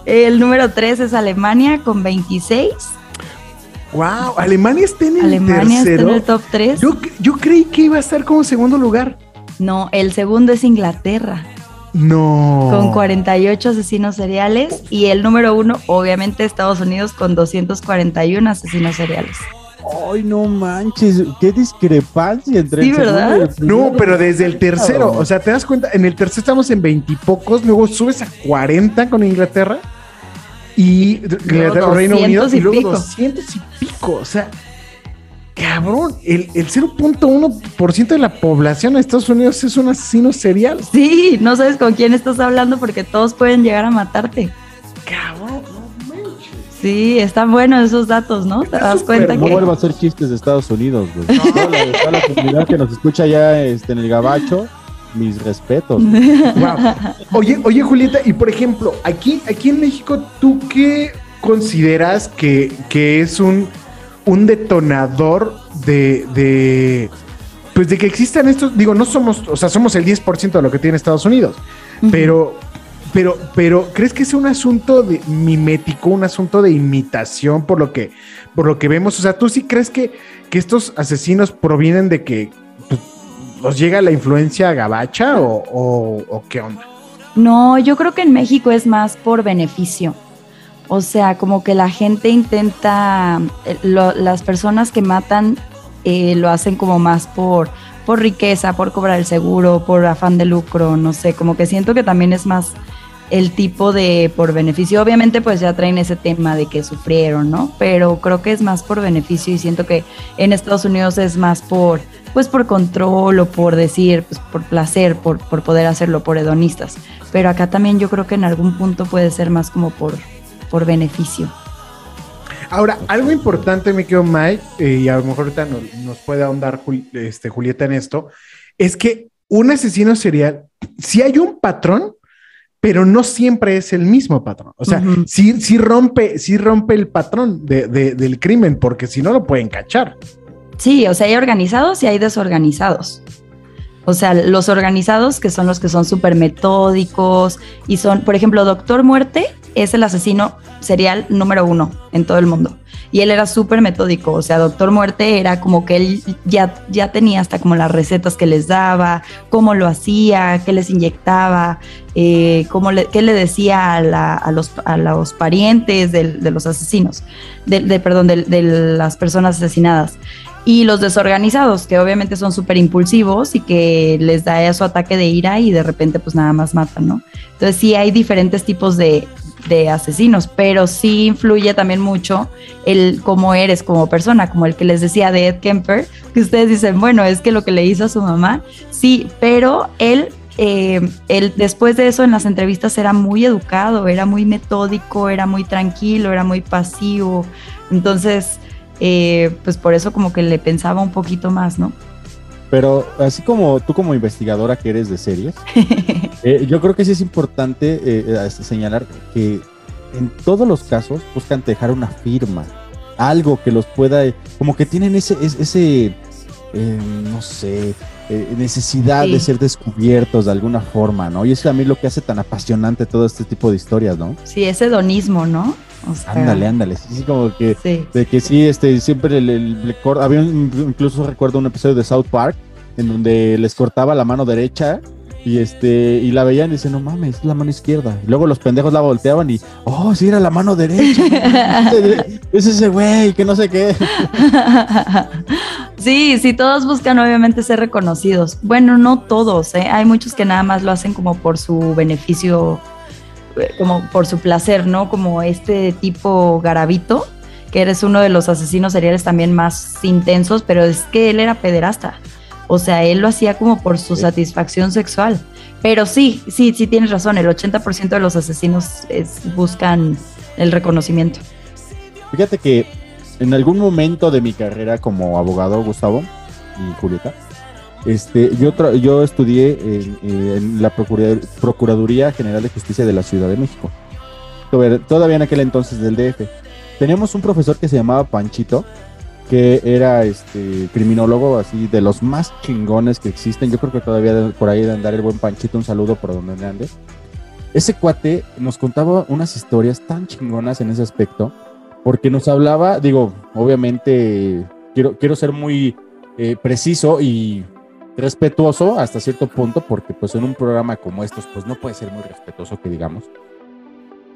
El número 3 es Alemania con 26. Wow, Alemania está en el Alemania tercero. está en el top 3. Yo, yo creí que iba a estar como segundo lugar. No, el segundo es Inglaterra, No. con 48 asesinos seriales. Y el número uno, obviamente, Estados Unidos, con 241 asesinos seriales. Ay, no manches, qué discrepancia entre Sí, el ¿verdad? y el primero. No, pero desde el tercero, o sea, te das cuenta, en el tercero estamos en veintipocos, luego subes a 40 con Inglaterra y Inglaterra, Reino 200 Unido y y luego pico. 200 y pico, o sea, cabrón, el, el 0.1% de la población de Estados Unidos es un asesino serial. Sí, no sabes con quién estás hablando porque todos pueden llegar a matarte. Cabrón, no manches. Sí, están buenos esos datos, ¿no? Te das cuenta No que... vuelva a hacer chistes de Estados Unidos, güey. Toda la, toda la comunidad que nos escucha ya este, en el gabacho, mis respetos. [laughs] Wow. Oye, oye, Julieta, y por ejemplo, aquí, aquí en México, ¿tú qué consideras que, que es un, un detonador de, de, pues de que existan estos, digo, no somos, o sea, somos el 10% de lo que tiene Estados Unidos, pero, pero, pero, ¿crees que es un asunto de mimético, un asunto de imitación por lo que, por lo que vemos? O sea, ¿tú sí crees que, que estos asesinos provienen de que pues, los llega la influencia gabacha o, o- o qué onda? No, yo creo que en México es más por beneficio. O sea, como que la gente intenta, eh, lo- las personas que matan eh, lo hacen como más por, por riqueza, por cobrar el seguro, por afán de lucro, no sé, como que siento que también es más el tipo de por beneficio. Obviamente pues ya traen ese tema de que sufrieron, ¿no? Pero creo que es más por beneficio y siento que en Estados Unidos es más por pues por control o por decir, pues por placer, por, por poder hacerlo, por hedonistas. Pero acá también yo creo que en algún punto puede ser más como por, por beneficio. Ahora, algo importante, me quedo Mike, eh, y a lo mejor ahorita nos, nos puede ahondar Jul- este, Julieta en esto, es que un asesino serial, si hay un patrón, pero no siempre es el mismo patrón. O sea, Ujú. sí, sí rompe, sí rompe el patrón de- de- del crimen, porque si no lo pueden cachar. Sí, o sea, hay organizados y hay desorganizados. O sea, los organizados que son los que son súper metódicos y son, por ejemplo, Doctor Muerte es el asesino serial número uno en todo el mundo. Y él era súper metódico, o sea, Doctor Muerte era como que él ya, ya tenía hasta como las recetas que les daba, cómo lo hacía, qué les inyectaba, eh, cómo le, qué le decía a, la- los, a los parientes del- de, los asesinos, de, de- perdón, de, de las personas asesinadas y los desorganizados, que obviamente son súper impulsivos y que les da su ataque de ira y de repente pues nada más matan, ¿no? Entonces sí hay diferentes tipos de, de asesinos, pero sí influye también mucho el cómo eres como persona, como el que les decía de Ed Kemper, que ustedes dicen, bueno, es que lo que le hizo a su mamá, sí, pero él... eh, él después de eso en las entrevistas era muy educado, era muy metódico, era muy tranquilo, era muy pasivo. Entonces, eh, pues por eso como que le pensaba un poquito más, ¿no? Pero así como tú como investigadora que eres de series, [laughs] eh, yo creo que sí es importante eh, eh, señalar que en todos los casos buscan dejar una firma, algo que los pueda, como que tienen ese, es- ese, eh, no sé, eh, necesidad Sí. de ser descubiertos de alguna forma, ¿no? Y eso también lo que hace tan apasionante todo este tipo de historias, ¿no? Sí, ese hedonismo, ¿no? O sea, Ándale, ándale. Sí, sí, como que, Sí. de que sí, este, siempre le cor- había un- incluso recuerdo un episodio de South Park en donde les cortaba la mano derecha y este, y la veían y dicen, no mames, es la mano izquierda. Y luego los pendejos la volteaban y, oh, sí, era la mano derecha. [laughs] [laughs] es ese güey, que no sé qué. [laughs] sí, sí, todos buscan obviamente ser reconocidos. Bueno, no todos, ¿eh? Hay muchos que nada más lo hacen como por su beneficio, eh, como por su placer, ¿no? Como este tipo Garabito, que eres uno de los asesinos seriales también más intensos, pero es que él era pederasta. O sea, él lo hacía como por su satisfacción sexual. Pero sí, sí, sí tienes razón, el 80% de los asesinos es- buscan el reconocimiento. Fíjate que en algún momento de mi carrera como abogado, Gustavo y Julieta, este, yo, yo estudié en, en la Procura- Procuraduría General de Justicia de la Ciudad de México. Todavía- en aquel entonces del DF. Teníamos un profesor que se llamaba Panchito, que era este criminólogo así de los más chingones que existen. Yo creo que todavía por ahí de andar el buen Panchito, un saludo por donde ande. Ese cuate nos contaba unas historias tan chingonas en ese aspecto, porque nos hablaba, digo, obviamente quiero, quiero ser muy eh, preciso y respetuoso hasta cierto punto, porque pues en un programa como estos, pues no puede ser muy respetuoso que digamos,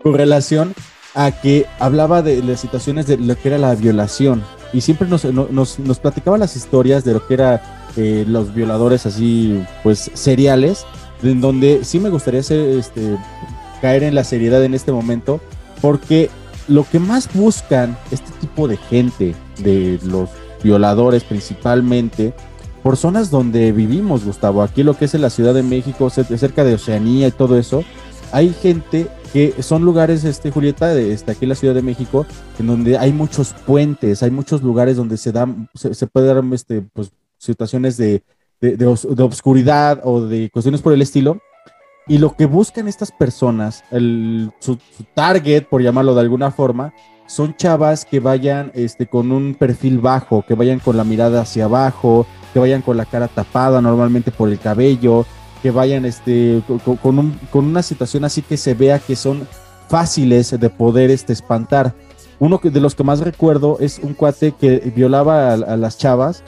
con relación a que hablaba de las situaciones de lo que era la violación. Y siempre nos, no- nos, nos platicaba las historias de lo que era eh, los violadores así, pues seriales, en donde sí me gustaría hacer, este, caer en la seriedad en este momento, porque lo que más buscan este tipo de gente, de los violadores principalmente, por zonas donde vivimos, Gustavo, aquí lo que es en la Ciudad de México, cer- cerca de Oceanía y todo eso, hay gente que son lugares, este, Julieta, de, este, aquí en la Ciudad de México, en donde hay muchos puentes, hay muchos lugares donde se dan, se, se puede dar, este, pues, situaciones de, de, de os- de obscuridad o de cuestiones por el estilo. Y lo que buscan estas personas, el, su, target, por llamarlo de alguna forma, son chavas que vayan este, con un perfil bajo, que vayan con la mirada hacia abajo, que vayan con la cara tapada normalmente por el cabello, que vayan este, co- co- con, un- con una situación así que se vea que son fáciles de poder este, espantar. Uno de los que más recuerdo es un cuate que violaba a las chavas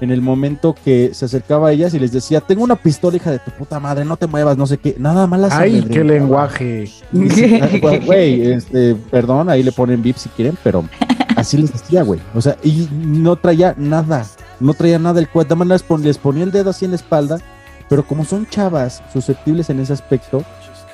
en el momento que se acercaba a ellas y les decía, tengo una pistola, hija de tu puta madre, no te muevas, no sé qué, nada más las Ay, qué lenguaje. [laughs] Güey, este, perdón, ahí le ponen VIP si quieren, pero así les decía, güey. O sea, y no traía nada, no traía nada el cuate, nada más les, pon- les ponía el dedo así en la espalda, pero como son chavas susceptibles en ese aspecto,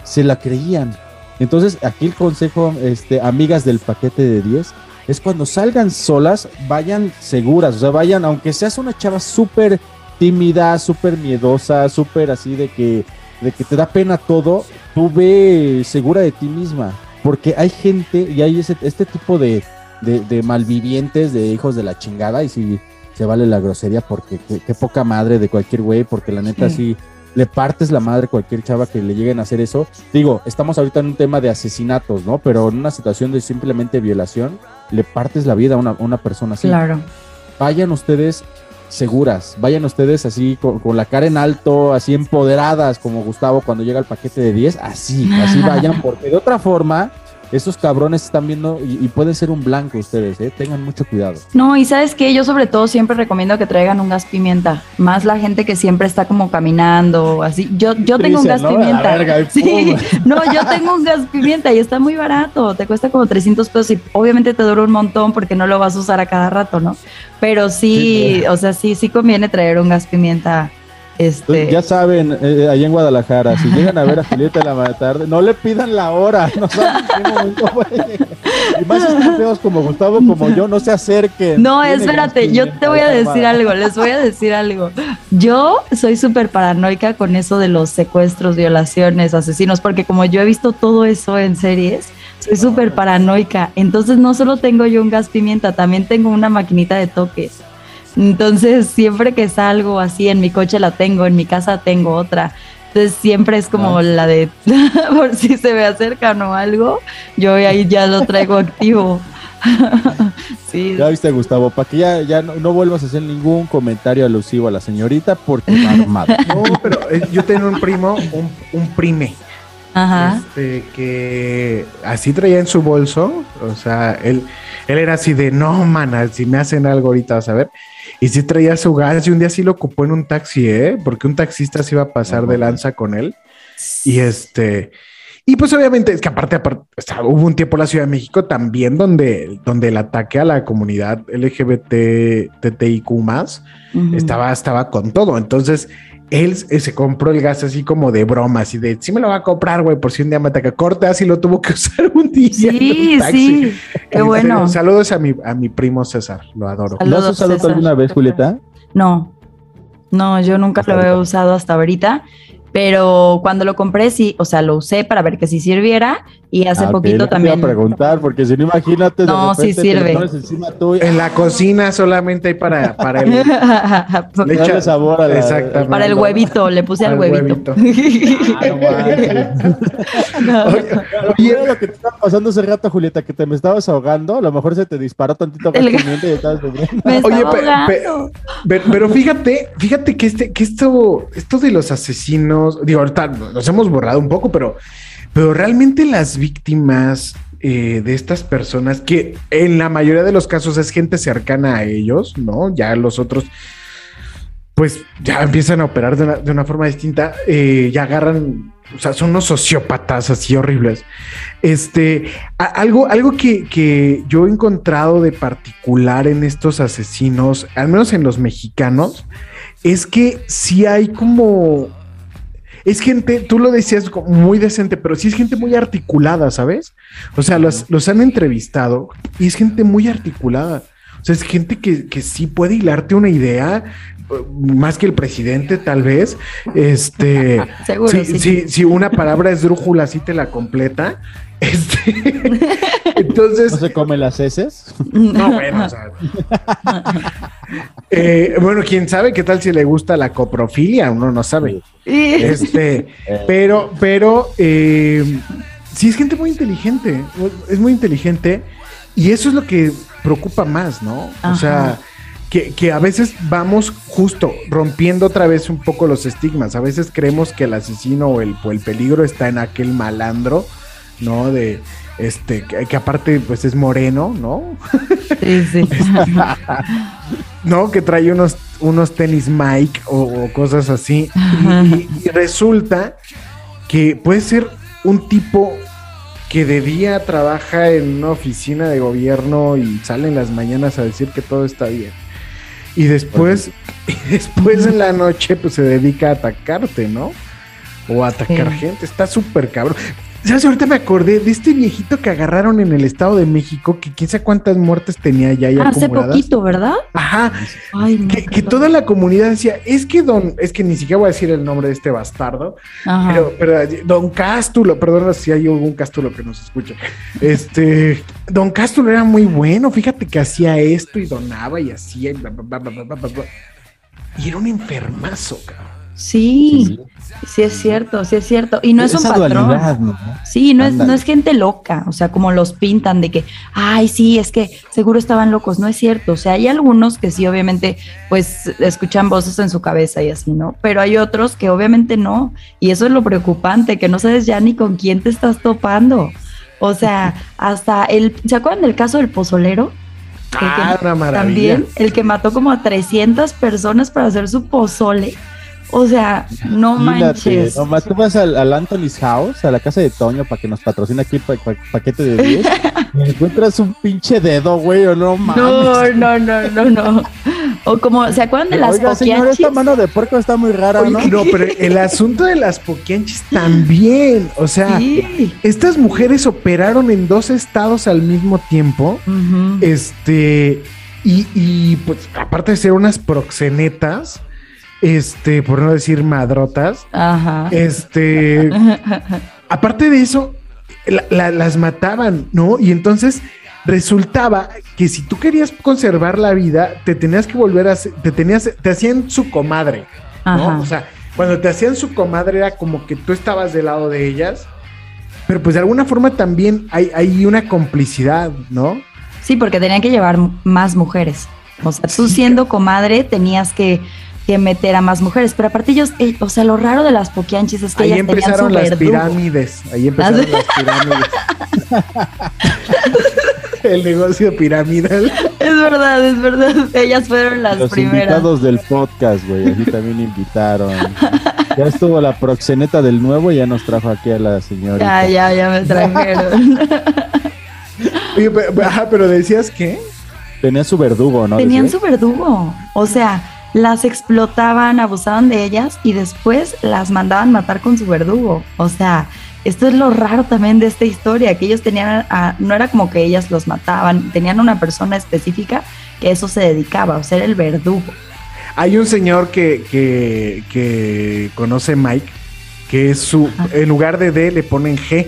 se la creían. Entonces, aquí el consejo, este, amigas del paquete de 10, es cuando salgan solas, vayan seguras, o sea, vayan, aunque seas una chava súper tímida, súper miedosa, súper así de que, de que te da pena todo, tú ve segura de ti misma, porque hay gente y hay ese, este tipo de, de, de malvivientes, de hijos de la chingada, y si se vale la grosería, porque qué, qué poca madre de cualquier güey, porque la neta Sí. sí le partes la madre a cualquier chava que le lleguen a hacer eso. Digo, estamos ahorita en un tema de asesinatos, ¿no? Pero en una situación de simplemente violación, le partes la vida a una, una persona así. Claro. Vayan ustedes seguras, vayan ustedes así con, con la cara en alto, así empoderadas como Gustavo cuando llega el paquete de 10, así, así [laughs] vayan, porque de otra forma, esos cabrones están viendo y, y pueden ser un blanco ustedes, ¿eh? Tengan mucho cuidado. No, y sabes que yo sobre todo siempre recomiendo que traigan un gas pimienta, más la gente que siempre está como caminando, así. Yo, yo tengo un gas ¿no? Pimienta. verga, Sí, [laughs] no, yo tengo un gas pimienta y está muy barato, te cuesta como 300 pesos y obviamente te dura un montón porque no lo vas a usar a cada rato, ¿no? Pero sí, o sea, sí, sí conviene traer un gas pimienta. Este, Ya saben, eh, allá en Guadalajara, si llegan a ver a Julieta en la tarde, no le pidan la hora, [laughs] no saben en qué momento. Y más están feos como Gustavo, como yo, no se acerquen. No, espérate, yo te voy a decir algo, les voy a decir algo. Yo soy súper paranoica con eso de los secuestros, violaciones, asesinos, porque como yo he visto todo eso en series, soy súper paranoica. Entonces no solo tengo yo un gas pimienta, también tengo una maquinita de toques. Entonces siempre que salgo así, en mi coche la tengo, en mi casa tengo otra. Entonces siempre es como Ah. la de, [laughs] por si se me acercan o algo, yo ahí ya lo traigo [laughs] activo. [laughs] sí. Ya viste, Gustavo, para que ya, ya no, no vuelvas a hacer ningún comentario alusivo a la señorita porque va armada. No, pero eh, yo tengo un primo, un, un prime, Ajá. este, que así traía en su bolso, o sea, él, él era así de, no, mana, si me hacen algo ahorita, vas a ver. Y sí traía su gas y un día sí lo ocupó en un taxi, ¿eh? Porque un taxista se iba a pasar de lanza con él. Y este, y pues obviamente es que aparte, aparte o sea, hubo un tiempo en la Ciudad de México también donde, donde el ataque a la comunidad LGBT, TTIQ más, estaba, estaba con todo. Entonces, él se compró el gas así como de broma, así de, sí me lo va a comprar, güey, por si un día me ataca. Corte así lo tuvo que [laughs] usar un día. en Sí, un taxi. sí, qué [laughs] En bueno. Saludos a mi, a mi primo César, lo adoro. ¿Lo has usado César. alguna vez, Julieta? No, no, yo nunca lo he usado hasta ahorita, pero cuando lo compré sí, o sea, lo usé para ver que sí sirviera y hace Ah, poquito te también. iba a preguntar, porque si no, imagínate. de No, sí repente te sirve. En la cocina solamente hay para, para el... [laughs] le echa- sabor a la- Exactamente. para el huevito, le puse al, Al huevito. [laughs] Ah, no. Oye, era lo que te estaba pasando hace rato, Julieta, que te me estabas ahogando, a lo mejor se te disparó tantito El y estabas. Me estaba Oye, pe- pe-. Pero, pero fíjate, fíjate que este, que esto, esto de los asesinos, digo, ahorita nos hemos borrado un poco, pero pero realmente las víctimas eh, de estas personas, que en la mayoría de los casos es gente cercana a ellos, ¿no? Ya los otros, pues ya empiezan a operar de una, de una forma distinta, eh, ya agarran, o sea, son unos sociópatas así horribles. Este, algo, algo que, que yo he encontrado de particular en estos asesinos, al menos en los mexicanos, es que sí hay como es gente, tú lo decías muy decente, pero sí es gente muy articulada, ¿sabes? O sea, los, los han entrevistado y es gente muy articulada. O sea, es gente que, que sí puede hilarte una idea, eh, más que el presidente, tal vez. Este, [laughs] Seguro, sí, sí. sí, si una palabra es drújula, sí te la completa. Este, [laughs] entonces. ¿No se come las heces? No, bueno, o sea. [laughs] Eh, bueno, quién sabe qué tal si le gusta la coprofilia, uno no sabe. Este, [laughs] pero, pero eh, sí es gente muy inteligente, es muy inteligente y eso es lo que preocupa más, ¿no? O sea, que, que a veces vamos justo rompiendo otra vez un poco los estigmas. A veces creemos que el asesino o el, o el peligro está en aquel malandro, ¿no? De este, que, que aparte pues es moreno, ¿no? Sí, sí. [laughs] ¿no? Que trae unos, unos tenis Mike o, o cosas así. Y, resulta que puede ser un tipo que de día trabaja en una oficina de gobierno y sale en las mañanas a decir que todo está bien. Y después, y después en la noche, pues se dedica a atacarte, ¿no? O a atacar Sí. gente. Está súper cabrón. ¿Sabes? Ahorita me acordé de este viejito que agarraron en el Estado de México, que quién sabe cuántas muertes tenía ya ahí Hace acumuladas. poquito, ¿verdad? Ajá. Ay, no, Que, toda la comunidad decía, es que don, es que ni siquiera voy a decir el nombre de este bastardo, Ajá. pero, pero don Cástulo, perdón si hay algún Cástulo que nos escuche. Este, don Cástulo era muy bueno, fíjate que hacía esto y donaba y hacía y bla, bla, bla, bla, bla, bla, bla. Y era un enfermazo, cabrón. Sí, sí es cierto, sí es cierto. Y no es un patrón. dualidad, ¿no? Sí, no es, no es gente loca, o sea, como los pintan de que, ay, sí, es que seguro estaban locos, no es cierto, o sea, hay algunos que sí, obviamente, pues escuchan voces en su cabeza y así, ¿no? Pero hay otros que obviamente no, y eso es lo preocupante, que no sabes ya ni con quién te estás topando. O sea, [laughs] hasta el, ¿se acuerdan del caso del pozolero? El que- Ah, una. También, el que mató como a 300 personas para hacer su pozole. O sea, no manches. nomás tú vas al, al Anthony's House, a la casa de Toño, para que nos patrocine aquí pa- pa- paquete de 10. [laughs] y encuentras un pinche dedo, güey, o no mames. No, no, no, no, no. O como, ¿se acuerdan de las Oiga, señor, esta mano de puerco está muy rara, Oye, ¿no? no, pero el asunto de las poquianchis también, o sea, Sí. estas mujeres operaron en dos estados al mismo tiempo. Este, y, y, pues aparte de ser unas proxenetas, este, por no decir madrotas, Ajá. este, [laughs] aparte de eso, la- la- las mataban, ¿no? Y entonces resultaba que si tú querías conservar la vida, te tenías que volver a, te tenías, te hacían su comadre, ¿no? Ajá. O sea, cuando te hacían su comadre era como que tú estabas del lado de ellas, pero pues de alguna forma también hay, hay una complicidad, ¿no? Sí, porque tenían que llevar más mujeres. O sea, tú siendo comadre tenías que, que meter a más mujeres. Pero aparte ellos, eh, o sea, lo raro de las poquianchis es que Ahí ellas tenían su empezaron las verdugo. pirámides. Ahí empezaron las pirámides. [laughs] El negocio piramidal. Es verdad, es verdad. Ellas fueron las Los primeras. invitados del podcast, güey, así también invitaron. [laughs] Ya estuvo la proxeneta del nuevo y ya nos trajo aquí a la señorita. Ya, ya, ya me trajeron. [laughs] Oye, pero, ajá, pero decías que. Tenía su verdugo, ¿no? Tenían su verdugo. O sea, las explotaban, abusaban de ellas y después las mandaban matar con su verdugo. O sea, esto es lo raro también de esta historia, que ellos tenían, a- no era como que ellas los mataban, tenían una persona específica que eso se dedicaba, o sea, era el verdugo. Hay un señor que, que, que conoce Mike, que es su. En lugar de D le ponen G.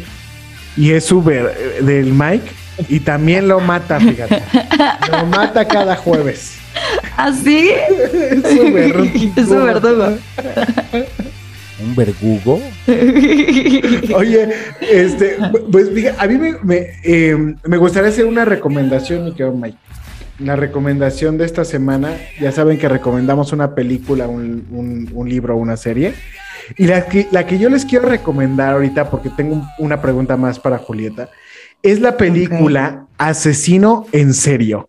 Y es su ver- del Mike. Y también lo mata, fíjate. [laughs] Lo mata cada jueves. ¿Así? Es verdugo. Es su verdugo. Un verdugo. Oye, este, pues a mí me, me, eh, me gustaría hacer una recomendación, mi querido Mike. La recomendación de esta semana, ya saben que recomendamos una película, un, un- un libro, una serie. Y la que, la que yo les quiero recomendar ahorita, porque tengo una pregunta más para Julieta, es la película Asesino en serio.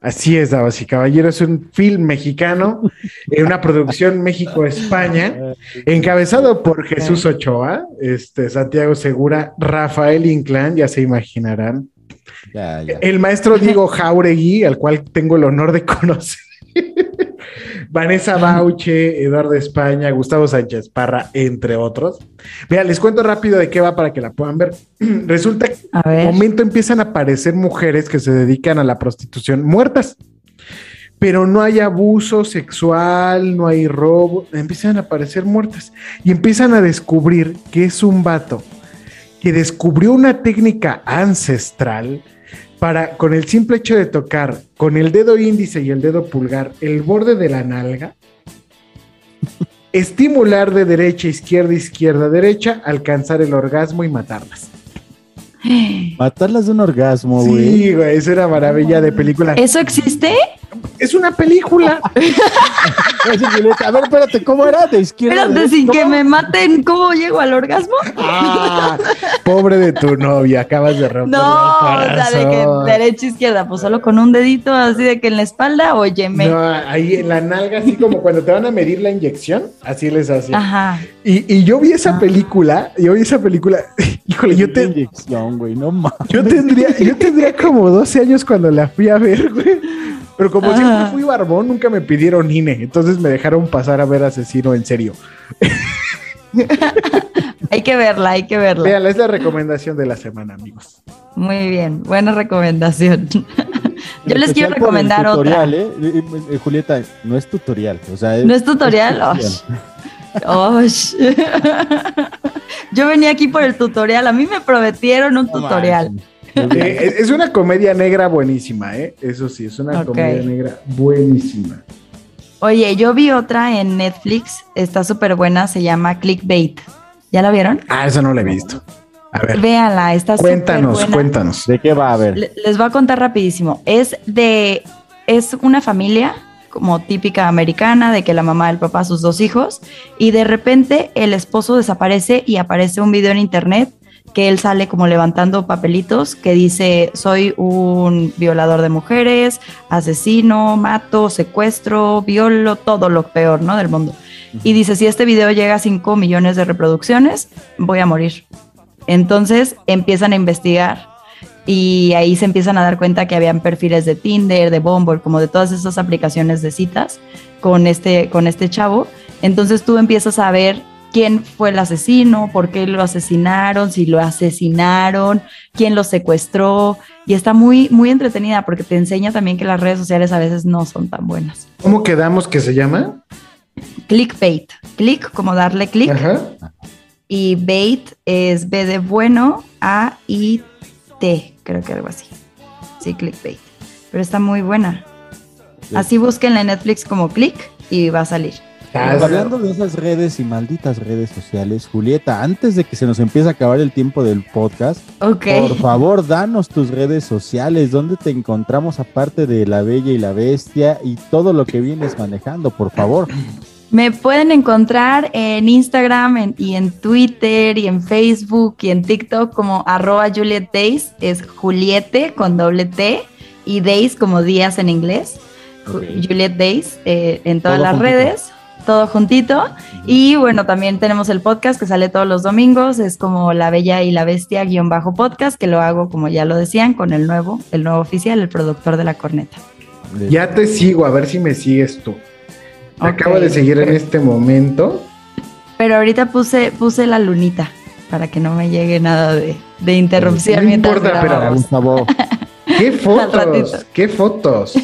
Así es, damas y caballeros, es un film mexicano, en una producción México-España, [laughs] encabezado por Jesús Ochoa, este, Santiago Segura, Rafael Inclán, ya se imaginarán. Ya, ya. El maestro Diego Jauregui, al cual tengo el honor de conocer. Vanessa Bauche, Eduardo España, Gustavo Sánchez Parra, entre otros. Mira, les cuento rápido de qué va para que la puedan ver. [clears throat] Resulta que en momento empiezan a aparecer mujeres que se dedican a la prostitución muertas. Pero no hay abuso sexual, no hay robo, empiezan a aparecer muertas y empiezan a descubrir que es un vato que descubrió una técnica ancestral para, con el simple hecho de tocar con el dedo índice y el dedo pulgar el borde de la nalga, [laughs] estimular de derecha, izquierda, izquierda, derecha, alcanzar el orgasmo y matarlas. [gasps] Matarlas de un orgasmo, güey. Sí, güey, es una maravilla de película. ¿Eso existe? Es una película. [laughs] A ver, espérate, ¿cómo era? De izquierda. Espérate, sin ¿cómo? que me maten, ¿cómo llego al orgasmo? Ah, [laughs] pobre de tu novia, acabas de romper No, o sea, de que derecha, izquierda, pues solo con un dedito así de que en la espalda, óyeme. No, ahí en la nalga, así como cuando te van a medir la inyección, así les hacía. Ajá. Y, y yo vi esa película, yo vi esa película, [laughs] híjole, yo, te, Inyección, güey, no mames. yo tendría, yo tendría como 12 años cuando la fui a ver, güey. Pero como Ah. siempre fui barbón, nunca me pidieron INE, entonces me dejaron pasar a ver Asesino en serio. [laughs] Hay que verla, hay que verla. Véanla, es la recomendación de la semana, amigos. Muy bien, buena recomendación. [laughs] Yo les quiero recomendar otra. tutorial, ¿eh? Eh, eh, Julieta, no es tutorial. O sea, ¿No es tutorial? Osh. [laughs] Yo venía aquí por el tutorial. A mí me prometieron un tutorial. Eh, es- una comedia negra buenísima, ¿eh? Eso sí, es una comedia negra buenísima. Oye, yo vi otra en Netflix. Está súper buena. Se llama Clickbait. ¿Ya la vieron? Ah, esa no la he visto. A ver, Véanla, está súper cuéntanos, buena. cuéntanos. ¿De qué va a ver? Le- Les voy a contar rapidísimo. Es de, es una familia como típica americana, de que la mamá, el papá, sus dos hijos, y de repente el esposo desaparece y aparece un video en internet que él sale como levantando papelitos que dice soy un violador de mujeres, asesino, mato, secuestro, violo, todo lo peor, ¿no? Del mundo. Y dice, si este video llega a 5 millones de reproducciones, voy a morir. Entonces empiezan a investigar y ahí se empiezan a dar cuenta que habían perfiles de Tinder, de Bumble, como de todas esas aplicaciones de citas con este, con este chavo. Entonces tú empiezas a ver quién fue el asesino, por qué lo asesinaron, si lo asesinaron, quién lo secuestró. Y está muy, muy entretenida porque te enseña también que las redes sociales a veces no son tan buenas. ¿Cómo quedamos que se llama? Clickbait. Click, como darle click. Ajá. Y bait es B de bueno, A, I, T, creo que algo así. Sí, clickbait. Pero está muy buena. Así búsquenla en Netflix como click y va a salir. Pues hablando de esas redes y malditas redes sociales, Julieta, antes de que se nos empiece a acabar el tiempo del podcast, por favor, danos tus redes sociales, donde te encontramos aparte de La Bella y la Bestia y todo lo que vienes manejando, por favor. Me pueden encontrar en Instagram en- y en Twitter y en Facebook y en TikTok como arroba Juliet Days. Es Juliete con doble T y Days como días en inglés. Ju- Juliet Days eh, en todas Todo las redes. Todo juntito. Y bueno, también tenemos el podcast que sale todos los domingos. Es como La Bella y la Bestia guion bajo podcast, que lo hago, como ya lo decían, con el nuevo, el nuevo oficial, el productor de la corneta. Ya te sigo, a ver si me sigues tú. Te acabo de seguir en este momento. Pero ahorita puse, puse la lunita para que no me llegue nada de, de interrupción No mientras importa, pero-. Gustavo, [laughs] ¿Qué fotos? ¿Qué fotos?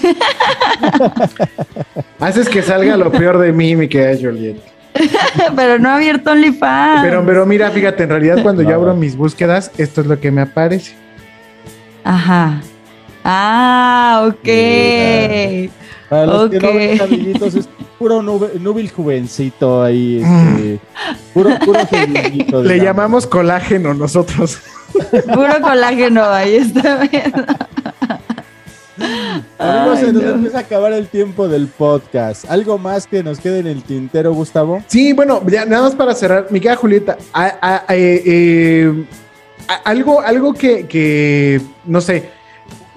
Haces que salga lo peor de mí, mi querida Juliet. [laughs] pero no he abierto OnlyFans. Pero, pero mira, fíjate, en realidad cuando yo abro mis búsquedas, esto es lo que me aparece. Ajá. Ah, ok. para los que no ven, amiguitos, es puro nube- núbil jovencito ahí, este, puro, puro [laughs] feminito, Le llamamos colágeno nosotros. Puro colágeno, ahí está bien. Amigos, se nos no. empieza a acabar el tiempo del podcast. ¿Algo más que nos quede en el tintero, Gustavo? Sí, bueno, ya nada más para cerrar, mi querida Julieta, a- a- eh, eh, a- algo, algo que, que, no sé,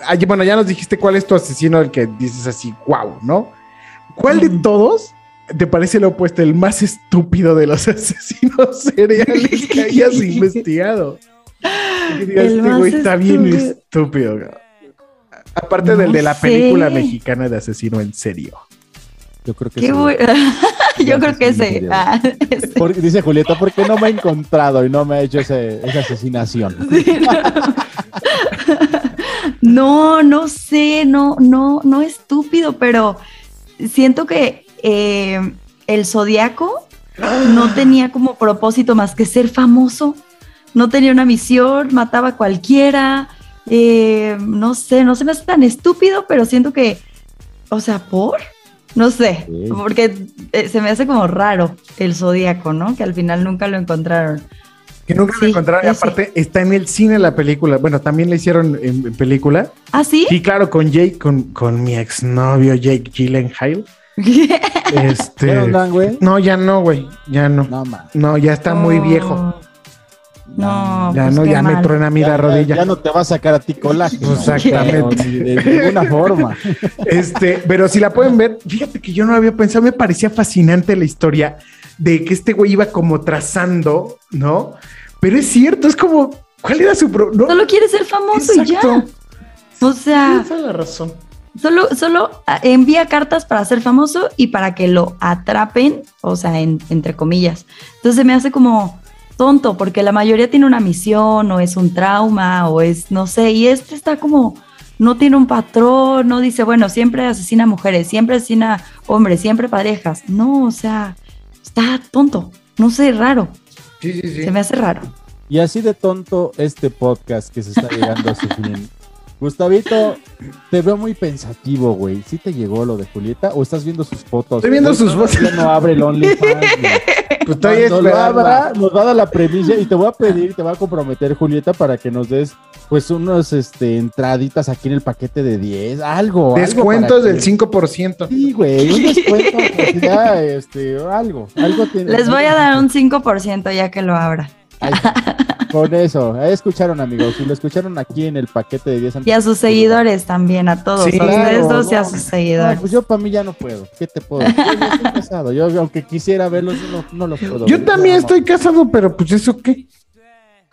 ay, bueno, ya nos dijiste cuál es tu asesino, el que dices así, wow, ¿no? ¿Cuál de todos te parece lo opuesto, el más estúpido de los [laughs] asesinos seriales que hayas [laughs] investigado? [laughs] Que digas, El este más güey está bien estúpido. estúpido. güey". Aparte del de la sé. película mexicana de asesino en serio. Yo creo que Qué sí. [laughs] Yo creo que sí, Ah, [laughs] Por- dice Julieta, porque no me ha encontrado y no me ha hecho ese- esa asesinación. No, no sé, no, no, no estúpido, pero siento que eh, el zodiaco no tenía como propósito más que ser famoso. No tenía una misión, mataba a cualquiera. eh, no sé, no se me hace tan estúpido, pero siento que, o sea, por, no sé, Sí. porque eh, se me hace como raro el zodiaco, ¿no? Que al final nunca lo encontraron. Que nunca Sí, lo encontraron. Y ese. aparte, está en el cine la película. Bueno, también la hicieron en, en película. ¿Ah, sí? Sí, claro, con Jake, con, con mi exnovio Jake Gyllenhaal. [laughs] Este. ¿Ya no andan, güey? No, ya no, güey. Ya no. No, man. No, ya está muy viejo. No, Ya pues no, ya me mal. truena a mí la rodilla. Ya no te va a sacar a ti colágeno. [laughs] Exactamente. De ninguna forma. [laughs] Este, pero si la pueden ver, fíjate que yo no había pensado, me parecía fascinante la historia de que este güey iba como trazando, ¿no? Pero es cierto, es como, ¿cuál era su pro? no? Solo quiere ser famoso y ya. O sea, Esa es la razón. solo, solo ah, envía cartas para ser famoso y para que lo atrapen, o sea, en- entre comillas. Entonces me hace como tonto, porque la mayoría tiene una misión, o es un trauma, o es, no sé, y este está como, no tiene un patrón, no dice, bueno, siempre asesina mujeres, siempre asesina hombres, siempre parejas. No, o sea, está tonto, no sé, raro. Sí, sí, sí. Se me hace raro. Y así de tonto este podcast que se está llegando a su [laughs] fin. Gustavito, te veo muy pensativo, güey. ¿Sí te llegó lo de Julieta o estás viendo sus fotos? Estoy viendo sus fotos. no abre el OnlyFans. [laughs] Pues estoy esperando. nos va a dar la premisa y te voy a pedir, te voy a comprometer, Julieta, para que nos des pues unos este entraditas aquí en el paquete de 10, algo. algo Descuentos para del que- 5%. Sí, güey, un [laughs] descuento, pues, ya, este, algo, algo tiene- Les voy a dar un 5% ya que lo abra. Ahí está. Con eso, ahí escucharon, amigos. Si lo escucharon aquí en el paquete de 10 Y a sus seguidores también, a todos. Sí, a ustedes claro, dos y a sus No, seguidores. pues yo para mí ya no puedo. ¿Qué te puedo? decir? Yo ya estoy casado. Yo, aunque quisiera verlos, no, no los puedo. Yo ver. también No, estoy casado, pero pues eso qué.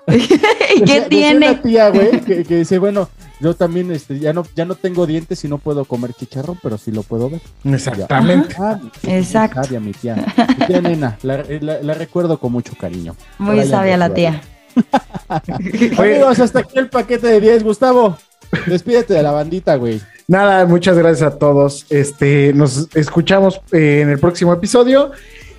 [laughs] ¿Y Decía- qué decía tiene? una tía, güey, que, que dice, bueno, yo también este, ya, no, ya no tengo dientes y no puedo comer chicharrón, pero sí lo puedo ver. Exactamente. Ah, Exacto. muy sabia, mi tía. Mi tía nena, la, la- la recuerdo con mucho cariño. Muy sabia la tía. [laughs] Amigos, hasta aquí el paquete de 10. Gustavo, despídete de la bandita, güey. Nada, muchas gracias a todos. Este, nos escuchamos eh, en el próximo episodio.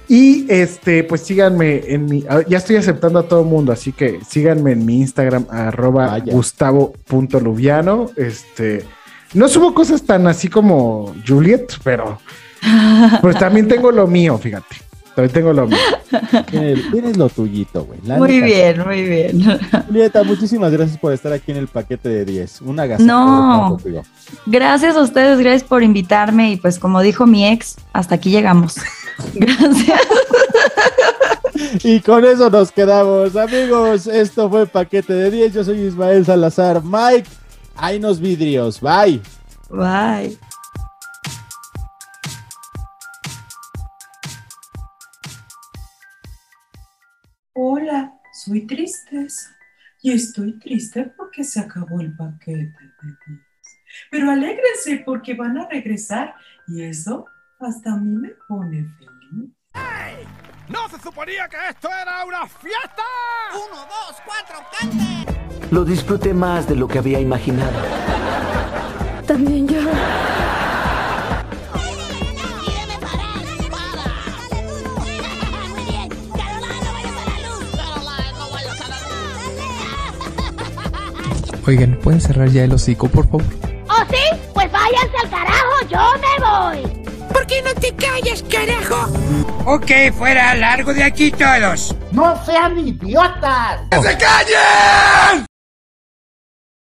Y este, pues síganme en mi. ah, Ya estoy aceptando a todo el mundo, así que síganme en mi Instagram, arroba Vaya. gustavo.luviano. Este. No subo cosas tan así como Juliet, pero [laughs] pues también tengo lo mío, fíjate. También tengo lo mío. Tienes, lo tuyito, güey. La Muy neta. bien, muy bien. [laughs] Julieta, muchísimas gracias por estar aquí en el paquete de 10. Una gasa. No. Gracias a ustedes, gracias por invitarme y pues como dijo mi ex, hasta aquí llegamos. [laughs] Gracias. Y con eso nos quedamos, amigos. Esto fue Paquete de 10. Yo soy Ismael Salazar. Mike, hay nos vidrios. Bye. Bye. Soy Tristeza y estoy triste porque se acabó el paquete de 10. Pero alégrense porque van a regresar y eso hasta a mí me pone feliz. ¿No se suponía que esto era una fiesta? Uno, dos, cuatro, cante. Lo disfruté más de lo que había imaginado. También yo. Oigan, ¿pueden cerrar ya el hocico, por favor? ¿Oh, sí? Pues váyanse al carajo, yo me voy. ¿Por qué no te callas, carajo? Ok, fuera, largo de aquí todos. No sean idiotas. ¡Que se callen!